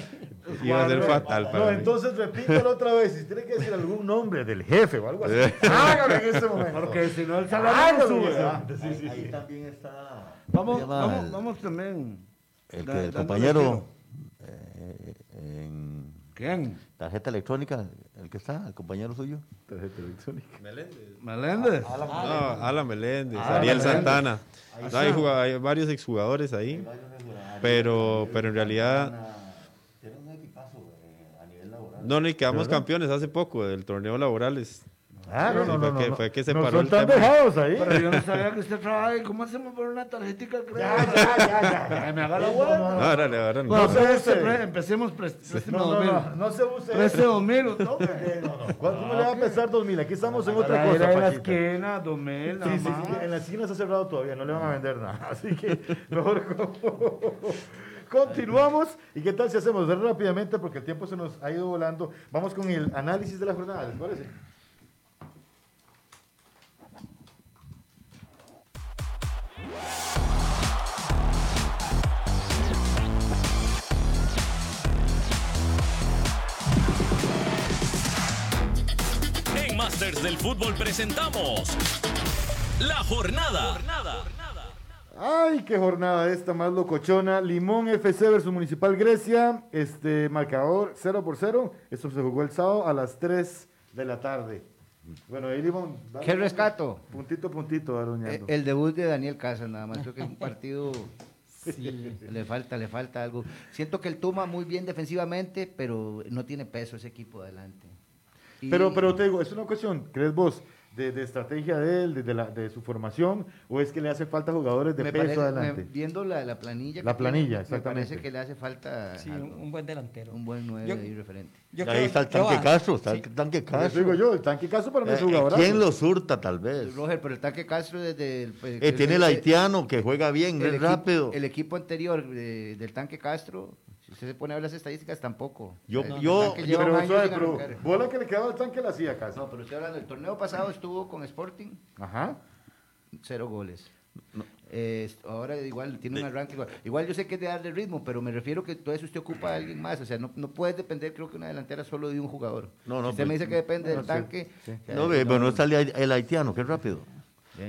iba a ser fatal para No, mí. entonces repítelo otra vez. Si tiene que decir algún nombre del jefe o algo así, hágalo en este momento. Porque si no el salario sube. momento. Sí, sí, Ahí sí. también está. Vamos, vamos, el- vamos también. El, da- compañero eh, en ¿Quién? tarjeta electrónica, el que está, el compañero suyo. Tarjeta electrónica. Meléndez. No, Alan Meléndez, Alan Ariel Meléndez. Santana. No, hay, hay varios exjugadores ahí, pero, pero en realidad Tiene un equipazo eh, a nivel laboral. no ni quedamos campeones hace poco del torneo laborales. Ah, no, Sí, no, fue no. que- no. fue que se Nos paró el tema. dejados ahí. Pero yo no sabía que usted trabaja ahí. ¿Cómo hacemos por una tarjetita de Ya, crédito? ya, ya, ya, ya. Que me haga la No, no, No, no. órale, ahora no. No se use. empecemos. Présteme No, no, no, no se use. ¿no? No, no. ¿Cómo le va a pesar dos mil? Aquí estamos en otra cosa, a la esquina, dos mil, Sí, nada sí, sí, en la esquina está cerrado todavía, no le van a vender nada. Así que mejor co- continuamos. ¿Y qué tal si hacemos rápidamente? Porque el tiempo se nos ha ido volando. Vamos con el análisis de la jornada, ¿les parece? Masters del Fútbol presentamos La Jornada. Ay, qué jornada esta más locochona. Limón FC versus Municipal Grecia. Este marcador 0 por 0. Esto se jugó el sábado a las 3 de la tarde. Bueno, ahí Limón. dale ¿Qué rescato? Puntito, puntito, Eh, Aruñando. El debut de Daniel Casas, nada más. Creo que es un partido Sí. Le falta, le falta algo. Siento que el Tuma muy bien defensivamente, pero no tiene peso ese equipo adelante. Y- Pero, pero te digo, ¿es una cuestión, crees vos, de, de estrategia de él, de, de la- de su formación, o es que le hace falta jugadores de me peso parece- adelante? me- viendo la, la planilla. La que tiene, planilla, Me exactamente. parece que le hace falta Sí, algo, un, un buen delantero. un buen nueve Yo- ahí referente. Yo Ahí creo- está el tanque a- Castro, está el sí. tanque Castro. digo yo, el tanque caso para mí es Eh, eh, jugadorazo. ¿Quién lo surta tal vez? Roger, pero el tanque Castro desde el. pues, Eh, tiene el haitiano que juega bien, el es equipo- rápido. El equipo anterior de- del tanque Castro, usted se pone a ver las estadísticas, tampoco. Yo- O sea, el yo- yo- Pero, pero bola que le quedaba al tanque la hacía casi. No, pero estoy hablando, el torneo pasado estuvo con Sporting, Ajá. cero goles. Eh, ahora igual tiene un arranque igual. Igual yo sé que es de darle ritmo, pero me refiero que todo eso usted ocupa a alguien más. O sea, no, no puede depender, creo que una delantera solo de un jugador. No, no, Si usted me pues, dice que depende no, del sí, tanque. sí. o sea, No, ve, no- bueno, está el, el haitiano, que rápido.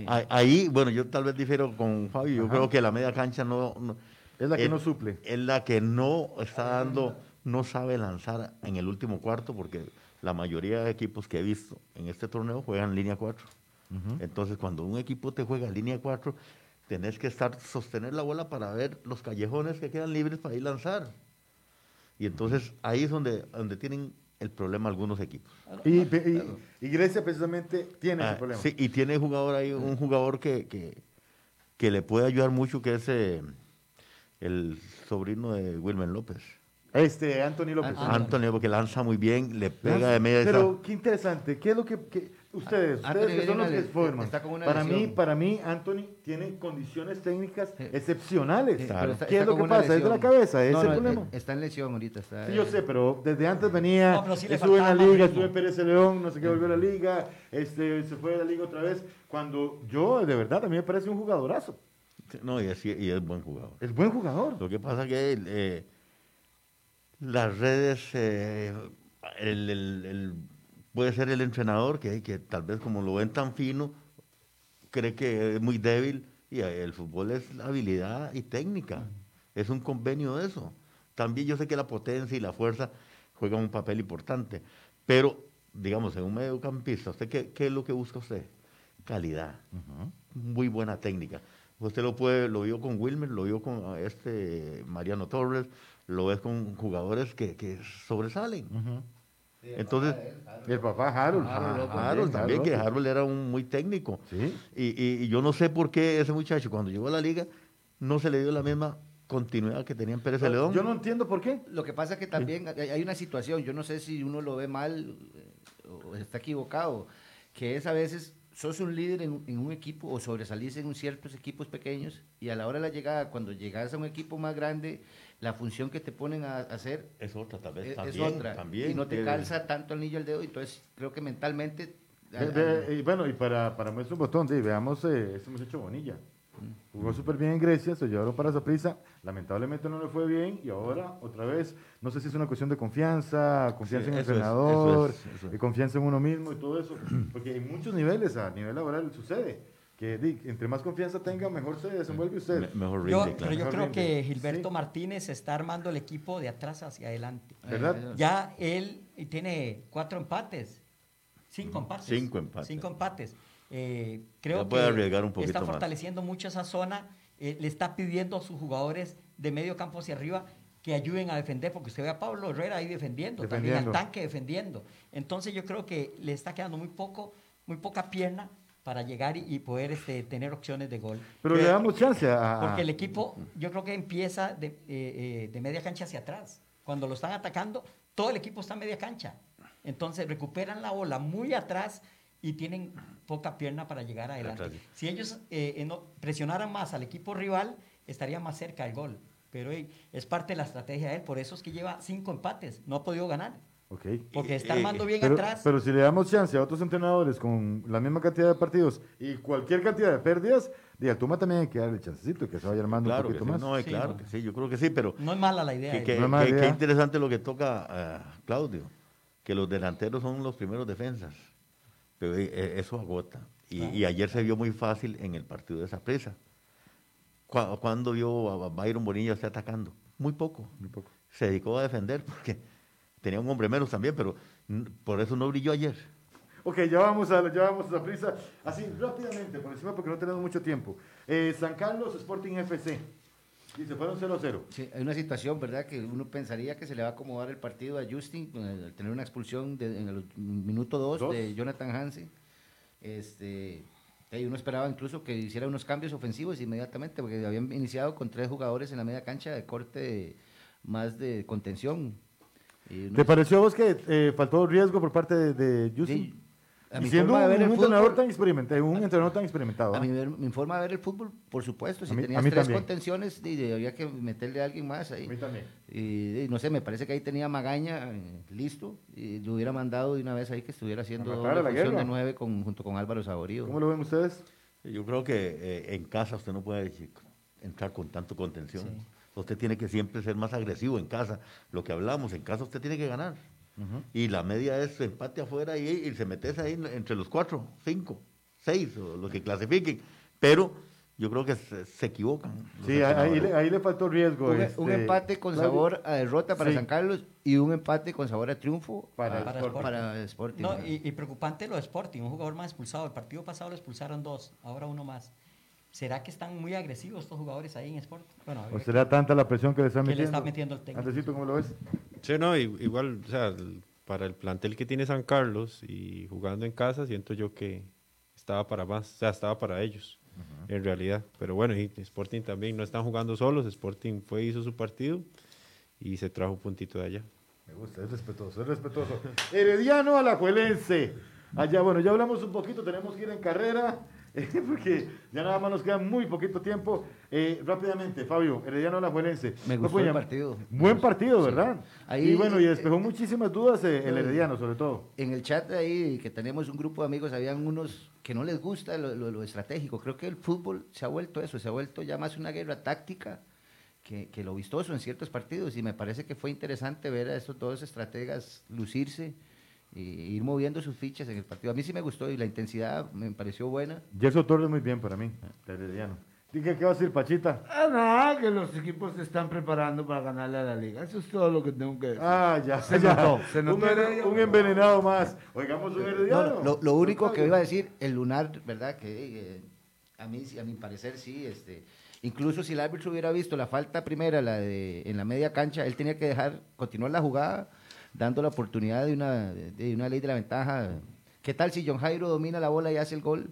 Ah, Ahí, bueno, yo tal vez difiero con Fabio. Yo creo que la media cancha no. Es la que es- no suple. Es la que no está dando, no sabe lanzar en el último cuarto, porque la mayoría de equipos que he visto en este torneo juegan línea 4. Entonces, cuando un equipo te juega línea 4, tenés que estar, sostener la bola para ver los callejones que quedan libres para ir lanzar. Y entonces ahí es donde, donde tienen el problema algunos equipos. Y, y, y Grecia precisamente tiene Ah, ese problema. sí, y tiene jugador ahí, un jugador que, que, que le puede ayudar mucho, que es eh, el sobrino de Wilmer López. Este, Anthony López. Ah, Antonio, porque lanza muy bien, le pega de media Pero qué interesante, ¿qué es lo que, que- ustedes, Anthony ustedes que son los que le- forman? está con una Para mí, lesión. para mí Anthony tiene condiciones técnicas excepcionales. Sí, Claro. está- ¿Qué es lo que pasa? ¿Es de la lesión. cabeza? ¿Es No, el no, problema? eh, Está en lesión ahorita. Está, Sí, yo sé, pero desde antes venía, No, pero sí estuve en la liga, estuve en Pérez de León, no sé qué, volvió a la liga, este, se fue de la liga otra vez. Cuando yo, de verdad, a mí me parece un jugadorazo. No, y es, y es buen jugador. Es buen jugador. Lo que pasa que eh, las redes, eh, el- el- el- puede ser el entrenador que, que tal vez como lo ven tan fino, cree que es muy débil y el fútbol es habilidad y técnica. Es un convenio de eso. También yo sé que la potencia y la fuerza juegan un papel importante, pero digamos, en un mediocampista, ¿usted qué, qué es lo que busca usted? Calidad, muy buena técnica. Usted lo puede, lo vio con Wilmer, lo vio con ah, este Mariano Torres, lo ves con jugadores que, que sobresalen. Entonces, El papá Harold. Harold, Harold también, que Harold. Era un muy técnico. Sí. Y, y- y yo no sé por qué ese muchacho cuando llegó a la liga no se le dio la misma continuidad que tenía en Pérez León. Yo no entiendo por qué. Lo que pasa es que también hay hay una situación, yo no sé si uno lo ve mal eh, o está equivocado, que es a veces sos un líder en, un- en un equipo o sobresalís en un ciertos equipos pequeños y a la hora de la llegada, cuando llegas a un equipo más grande, la función que te ponen a, a hacer Es otra, tal vez es, es también. otra también, y no te calza tanto el anillo al dedo, entonces creo que mentalmente... Ve- ve- y bueno, y para, para muestra un botón, sí, veamos eh, este muchacho Bonilla. Jugó súper bien en Grecia, se llevaron para prisa lamentablemente no le fue bien y ahora otra vez, no sé si es una cuestión de confianza, confianza Sí, en el eso es, entrenador, eso es, eso es. eh, confianza en uno mismo y todo eso, porque en muchos niveles, a nivel laboral sucede, que entre más confianza tenga, mejor se desenvuelve usted. me- mejor Yo, rinde, pero claro. yo Mejor creo rinde. que Gilberto Sí. Martínez está armando el equipo de atrás hacia adelante. ¿Verdad? Ya él tiene cuatro empates, cinco empates. Cinco empates. Cinco empates. Eh, creo Ya puede que arriesgar un poquito está más. fortaleciendo mucho esa zona. eh, le está pidiendo a sus jugadores de medio campo hacia arriba que ayuden a defender, porque usted ve a Pablo Herrera ahí defendiendo, también al tanque defendiendo. Entonces yo creo que le está quedando muy poco, muy poca pierna para llegar y, y poder este, tener opciones de gol. Pero le damos chance a... Porque el equipo, yo creo que empieza de, eh, eh, de media cancha hacia atrás. Cuando lo están atacando, todo el equipo está en media cancha. Entonces recuperan la bola muy atrás y tienen poca pierna para llegar adelante. Atrás. Si ellos eh, eh, no- presionaran más al equipo rival, estarían más cerca del gol. Pero eh, es parte de la estrategia de él. Por eso es que lleva cinco empates. No ha podido ganar. Ok. Porque está Eh, armando bien Pero, atrás. pero si le damos chance a otros entrenadores con la misma cantidad de partidos y cualquier cantidad de pérdidas, di, al Tuma también hay que darle chancecito, que se vaya armando Claro un que poquito sí, más. no, eh, Sí, claro no. que sí, yo creo que sí, pero no es mala la idea. que, que- No mala que- que interesante lo que toca eh, Claudio, que los delanteros son los primeros defensas, pero eh, eh, eso agota. Y, Claro. y ayer se vio muy fácil en el partido de esa presa. ¿Cuándo vio a Byron Bonilla usted atacando? Muy poco. Muy poco. Se dedicó a defender porque tenía un hombre menos también, pero por eso no brilló ayer. Ok, ya vamos a, ya vamos a la prisa. Así, rápidamente, por encima, porque no tenemos mucho tiempo. Eh, San Carlos Sporting FC. Y se fueron 0-0. Sí, hay una situación, ¿verdad? Que uno pensaría que se le va a acomodar el partido a Justin al tener una expulsión de- en el minuto 2 Dos. de Jonathan Hansen. Este, y uno esperaba incluso que hiciera unos cambios ofensivos inmediatamente, porque habían iniciado con tres jugadores en la media cancha de corte más de contención. ¿Te pareció a vos que eh, faltó riesgo por parte de, de Justin? A mi siendo forma un, de ver el entrenador fútbol- tan experimentado, un entrenador tan experimentado. A mi, ver- mi forma de ver el fútbol, por supuesto, si A mí- tenías a tres también. contenciones, había que meterle a alguien más ahí. A mí también. Y, y no sé, me parece que ahí tenía Magaña eh, listo y lo hubiera mandado de una vez ahí que estuviera haciendo A a la función de nueve con, junto con Álvaro Saborío. ¿Cómo lo ven ustedes? Yo creo que eh, en casa usted no puede entrar con tanto contención. Usted tiene que siempre ser más agresivo en casa. Lo que hablamos, en casa usted tiene que ganar. Y la media es empate afuera y, y se metes ahí entre los cuatro, cinco, seis, o los que clasifiquen. Pero yo creo que se, se equivocan. Sí, ahí, le, ahí le faltó riesgo. un, este, un empate con sabor a derrota para Sí. San Carlos y un empate con sabor a triunfo Para para, el Sporting. para Sporting. No, y, y preocupante lo de Sporting, un jugador más expulsado. El partido pasado lo expulsaron dos, ahora uno más. ¿Será que están muy agresivos estos jugadores ahí en Sporting? Bueno, ¿O será tanta la presión que le están que le metiendo? está metiendo el técnico. Andresito, ¿cómo lo ves? Sí, no, igual, o sea, para el plantel que tiene San Carlos y jugando en casa, siento yo que estaba para más, o sea, estaba para ellos, en realidad. Pero bueno, y Sporting también no están jugando solos, Sporting fue, hizo su partido y se trajo un puntito de allá. Me gusta, es respetuoso, es respetuoso. Herediano Alajuelense. Allá, bueno, ya hablamos un poquito, tenemos que ir en carrera, porque ya nada más nos queda muy poquito tiempo. Eh, rápidamente, Fabio, Herediano Alajuelense. Me gustó el partido. Buen partido, Sí. ¿verdad? Ahí- y bueno, y despejó muchísimas dudas eh, el Herediano, sobre todo. En el chat ahí que tenemos un grupo de amigos, habían unos que no les gusta lo, lo- lo estratégico. Creo que el fútbol se ha vuelto eso, se ha vuelto ya más una guerra táctica que, que lo vistoso en ciertos partidos. Y me parece que fue interesante ver a estos dos estrategas lucirse y ir moviendo sus fichas en el partido. A mí sí me gustó y la intensidad me pareció buena. Gerson Torres muy bien para mí, el Herediano. Dije, ¿qué va a decir Pachita? Ah, nada, que los equipos se están preparando para ganarle a la liga. Eso es todo lo que tengo que decir. Ah, ya, Se ya. notó, se Un, notó. en- un envenenado más. Oigamos un No, Herediano. lo, lo único que iba a decir, el lunar, ¿verdad? Que eh, a mí, a mi parecer sí, este, incluso si el árbitro hubiera visto la falta primera, la de en la media cancha, él tenía que dejar continuar la jugada, dando la oportunidad de una, de una ley de la ventaja. ¿Qué tal si John Jairo domina la bola y hace el gol?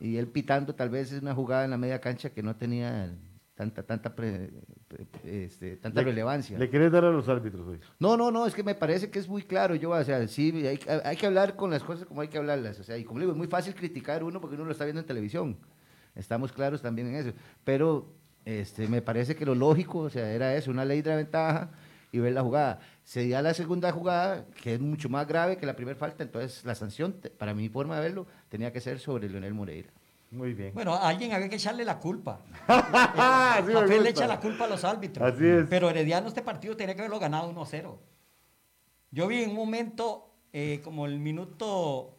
Y él pitando tal vez es una jugada en la media cancha que no tenía tanta tanta pre- pre- este, tanta Le- relevancia. Le querés dar a los árbitros hoy. No, no, no, es que me parece que es muy claro, yo, o sea, sí, hay, hay que hablar con las cosas como hay que hablarlas, o sea, y como digo, es muy fácil criticar uno porque uno lo está viendo en televisión, estamos claros también en eso, pero este, me parece que lo lógico, o sea, era eso, una ley de la ventaja y ver la jugada. Se da la segunda jugada, que es mucho más grave que la primera falta, entonces la sanción, para mi forma de verlo, tenía que ser sobre Leonel Moreira. Muy bien. Bueno, a alguien había que echarle la culpa. Papel le echa la culpa a los árbitros. Así es. Pero Herediano este partido tenía que haberlo ganado 1-0. Yo vi en un momento, eh, como el minuto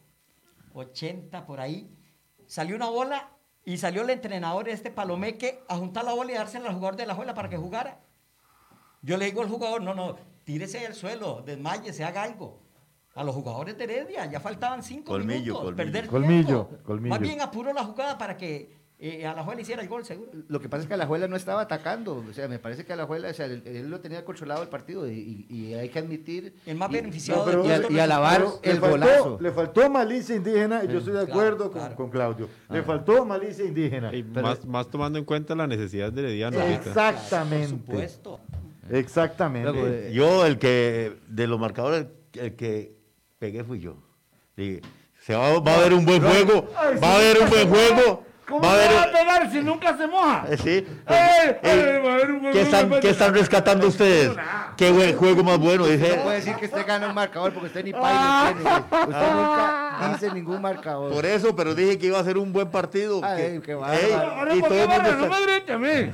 80 por ahí, salió una bola y salió el entrenador este Palomeque a juntar la bola y dársela al jugador de la juela para que jugara. Yo le digo al jugador, no, no, tírese al suelo, desmayese, haga algo. A los jugadores de Heredia, ya faltaban cinco Colmillo, minutos. colmillo. Perder Colmillo, tiempo. colmillo. Más bien apuró la jugada para que eh, a la juela hiciera el gol, seguro. Lo que pasa es que Alajuela no estaba atacando, o sea, me parece que Alajuela, o sea, él, él lo tenía controlado el partido y, hay que admitir... El más y- beneficiado No, pero- de y, y alabar el faltó- golazo. Le faltó malicia indígena y yo estoy de claro, acuerdo con, claro. con Claudio. Ah. Le faltó malicia indígena. Y Pero- más, más tomando en cuenta la necesidad de Herediano ahorita. Por Exactamente. supuesto. Exactamente. Luego, eh, Yo, el que, de los marcadores, el, el que pegué fui yo. Dije, se va, va a haber un buen juego, Ay, va a haber un buen juego, ¿Cómo va a se haber... va a pegar si nunca se moja? Sí, va a haber un buen ¿qué, juego, están, qué están rescatando ustedes? ¿Qué buen juego más bueno? Dice, No puede decir que usted gana un marcador porque usted ni país tiene. Usted nunca dice ningún marcador. por eso, pero dije que iba a ser un buen partido. Ay, que- qué Ahora, y ¿por todo qué el mundo barra? No está- me grite a mí.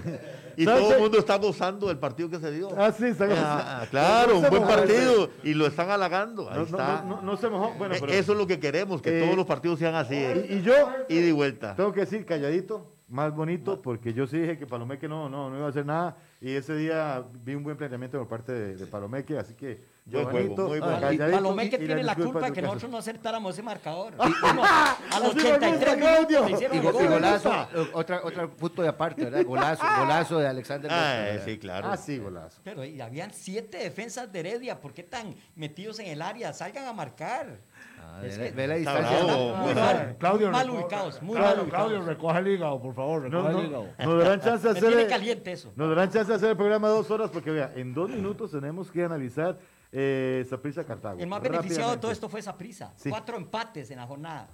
Y ¿Sabes todo el mundo está gozando del partido que se dio. Ah, sí, está Ah, claro, un buen partido. Y lo están halagando. Ahí No, está. no, no, no se mojó. Bueno, Eh, pero, Eso es lo que queremos, que Eh, todos los partidos sean así. y, y yo y vuelta. tengo que decir calladito más bonito porque yo sí dije que Palomeque no, no, no iba a hacer nada y ese día vi un buen planteamiento por parte de, de Palomeque, así que Buen juego, muy Ah, buen y calladito Palomeque y- y tiene la culpa en que nosotros no acertáramos ese marcador. Ah, a los Así me 83 gusta, minutos Claudio. Y, golazo, eh, otra, otra punto de aparte, ¿verdad? Golazo, golazo de Alexander. Ah, sí, claro. Ah, sí, golazo. Pero y habían siete defensas de Heredia. ¿Por qué tan metidos en el área? Salgan a marcar. Ah, Es ve, que- ve la distancia. bravo. Muy Ah, mal, Claudio, mal ubicados. Muy Claudio, mal Claudio, ubicados. recoge el hígado, por favor, No, recoge no, el hígado. nos darán chance de hacer tiene caliente eso. Nos darán chance de hacer el programa de dos horas porque vea, en dos minutos tenemos que analizar eh, Cartago. El más beneficiado de todo esto fue Saprisa. Sí. Cuatro empates en la jornada.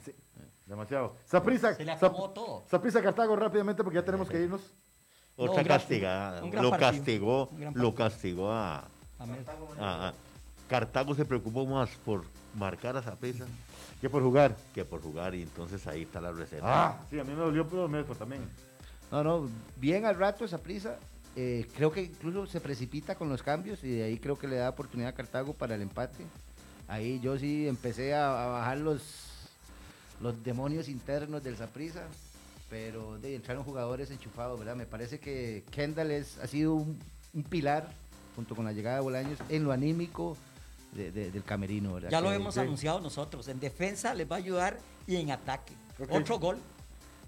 Demasiado. Saprissa, Se le acabó todo. Saprissa Cartago rápidamente porque ya tenemos que irnos. No, Otra gran- castigada. un gran Lo castigó, lo castigó a, Amén. a- a- Cartago se preocupó más por marcar a Zapesa Que por jugar. que por jugar y entonces ahí está la receta. Ah, sí, a mí me dolió por los medios también. No, no, bien al rato esa prisa. Eh, creo que incluso se precipita con los cambios y de ahí creo que le da oportunidad a Cartago para el empate. Ahí yo sí empecé a, a bajar los, los demonios internos del Saprisa, pero de, entraron jugadores enchufados, ¿verdad? Me parece que Kendall es, ha sido un, un pilar, junto con la llegada de Bolaños, en lo anímico de- de- del camerino, ¿verdad? Ya lo Que- hemos sí. anunciado nosotros. En defensa les va a ayudar y en ataque. Otro gol.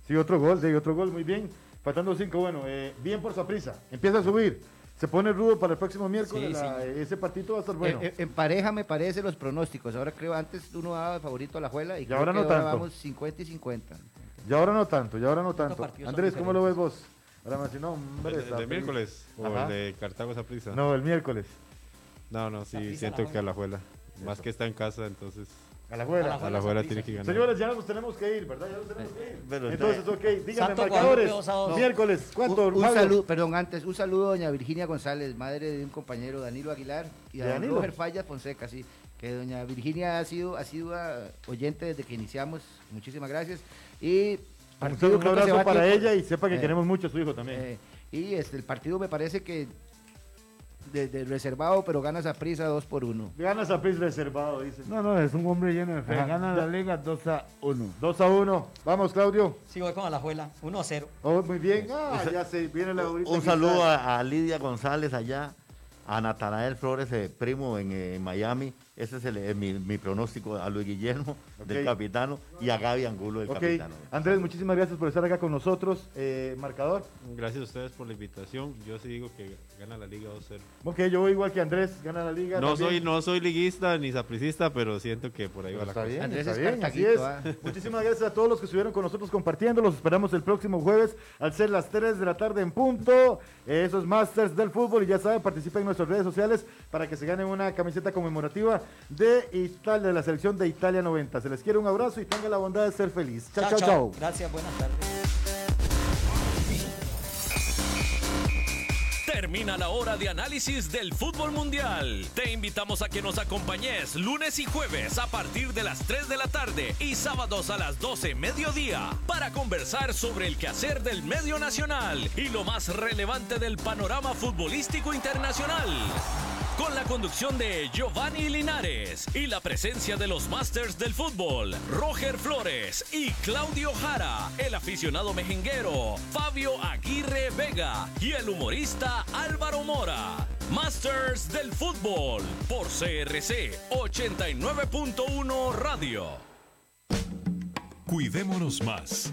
Sí, otro gol, sí, otro gol, muy bien. Faltando cinco, bueno, eh, bien por Saprissa. Empieza a subir. Se pone rudo para el próximo miércoles. Sí, la- Ese partido va a estar bueno. En pareja me parece los pronósticos. Ahora creo antes uno daba favorito a la Juela y, creo ahora que no tanto. vamos 50 y 50. Y ahora no tanto, y ahora no tanto. Andrés, ¿cómo lo ves vos? Ahora me dice, no, hombre, ¿El, el de miércoles o Ajá. el de Cartago Saprissa? No, el miércoles. no, no, sí, siento que a la juela. Más que está en casa, entonces A la juega. a la juela tiene que ganar. Señores, ya nos tenemos que ir, ¿verdad? Ya nos tenemos que ir. Pero Entonces, ok, díganme, Santo marcadores. Guadalupe. Miércoles, ¿cuánto? Un, saludo, perdón, antes, un saludo a doña Virginia González, madre de un compañero Danilo Aguilar y a ¿De don Danilo? Roger Falla Fonseca, sí. Que doña Virginia ha sido, ha sido ah, oyente desde que iniciamos. Muchísimas gracias. Y Un, partido un abrazo para tiempo- ella y sepa que Eh, queremos mucho a su hijo también. eh, y este, el partido me parece que de, de reservado, pero ganas a prisa 2 por 1. Ganas a Pris reservado, dice. No, no, es un hombre lleno de fe. Ajá. Gana la liga 2 a 1. 2 a 1. Vamos, Claudio. Sí, voy con Alajuela. 1 a 0. Oh, muy bien. Ah, ya se viene la Un saludo a, a Lidia González allá, a Natanael Flores, eh, primo en eh, Miami. Ese es el, eh, mi, mi pronóstico a Luis Guillermo, del capitano, y a Gaby Angulo, del capitano. Andrés, muchísimas gracias por estar acá con nosotros. Eh, marcador. Gracias a ustedes por la invitación. Yo sí digo que gana la liga 2-0. Ok, yo voy igual que Andrés, gana la liga. No también. soy, no soy liguista ni sapricista, pero siento que por ahí va la Está cosa. bien, Andrés está bien, así es. ah. Muchísimas gracias a todos los que estuvieron con nosotros compartiendo. Los esperamos el próximo jueves al ser las 3 de la tarde en punto. Eh, Esos Masters del fútbol y ya saben, participen en nuestras redes sociales para que se ganen una camiseta conmemorativa de Italia, de la selección de Italia 90. Se les quiere un abrazo y tengan la bondad de ser feliz. Chao, chao, chao. Gracias, buenas tardes. Termina la hora de análisis del fútbol mundial. Te invitamos a que nos acompañes lunes y jueves a partir de las 3 de la tarde y sábados a las 12 mediodía para conversar sobre el quehacer del medio nacional y lo más relevante del panorama futbolístico internacional. Con la conducción de Giovanni Linares y la presencia de los Masters del Fútbol, Roger Flores y Claudio Jara, el aficionado mejenguero, Fabio Aguirre Vega y el humorista Álvaro Mora. Masters del Fútbol por CRC 89.1 Radio. Cuidémonos más.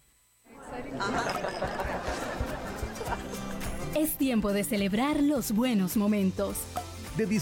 Es tiempo de celebrar los buenos momentos.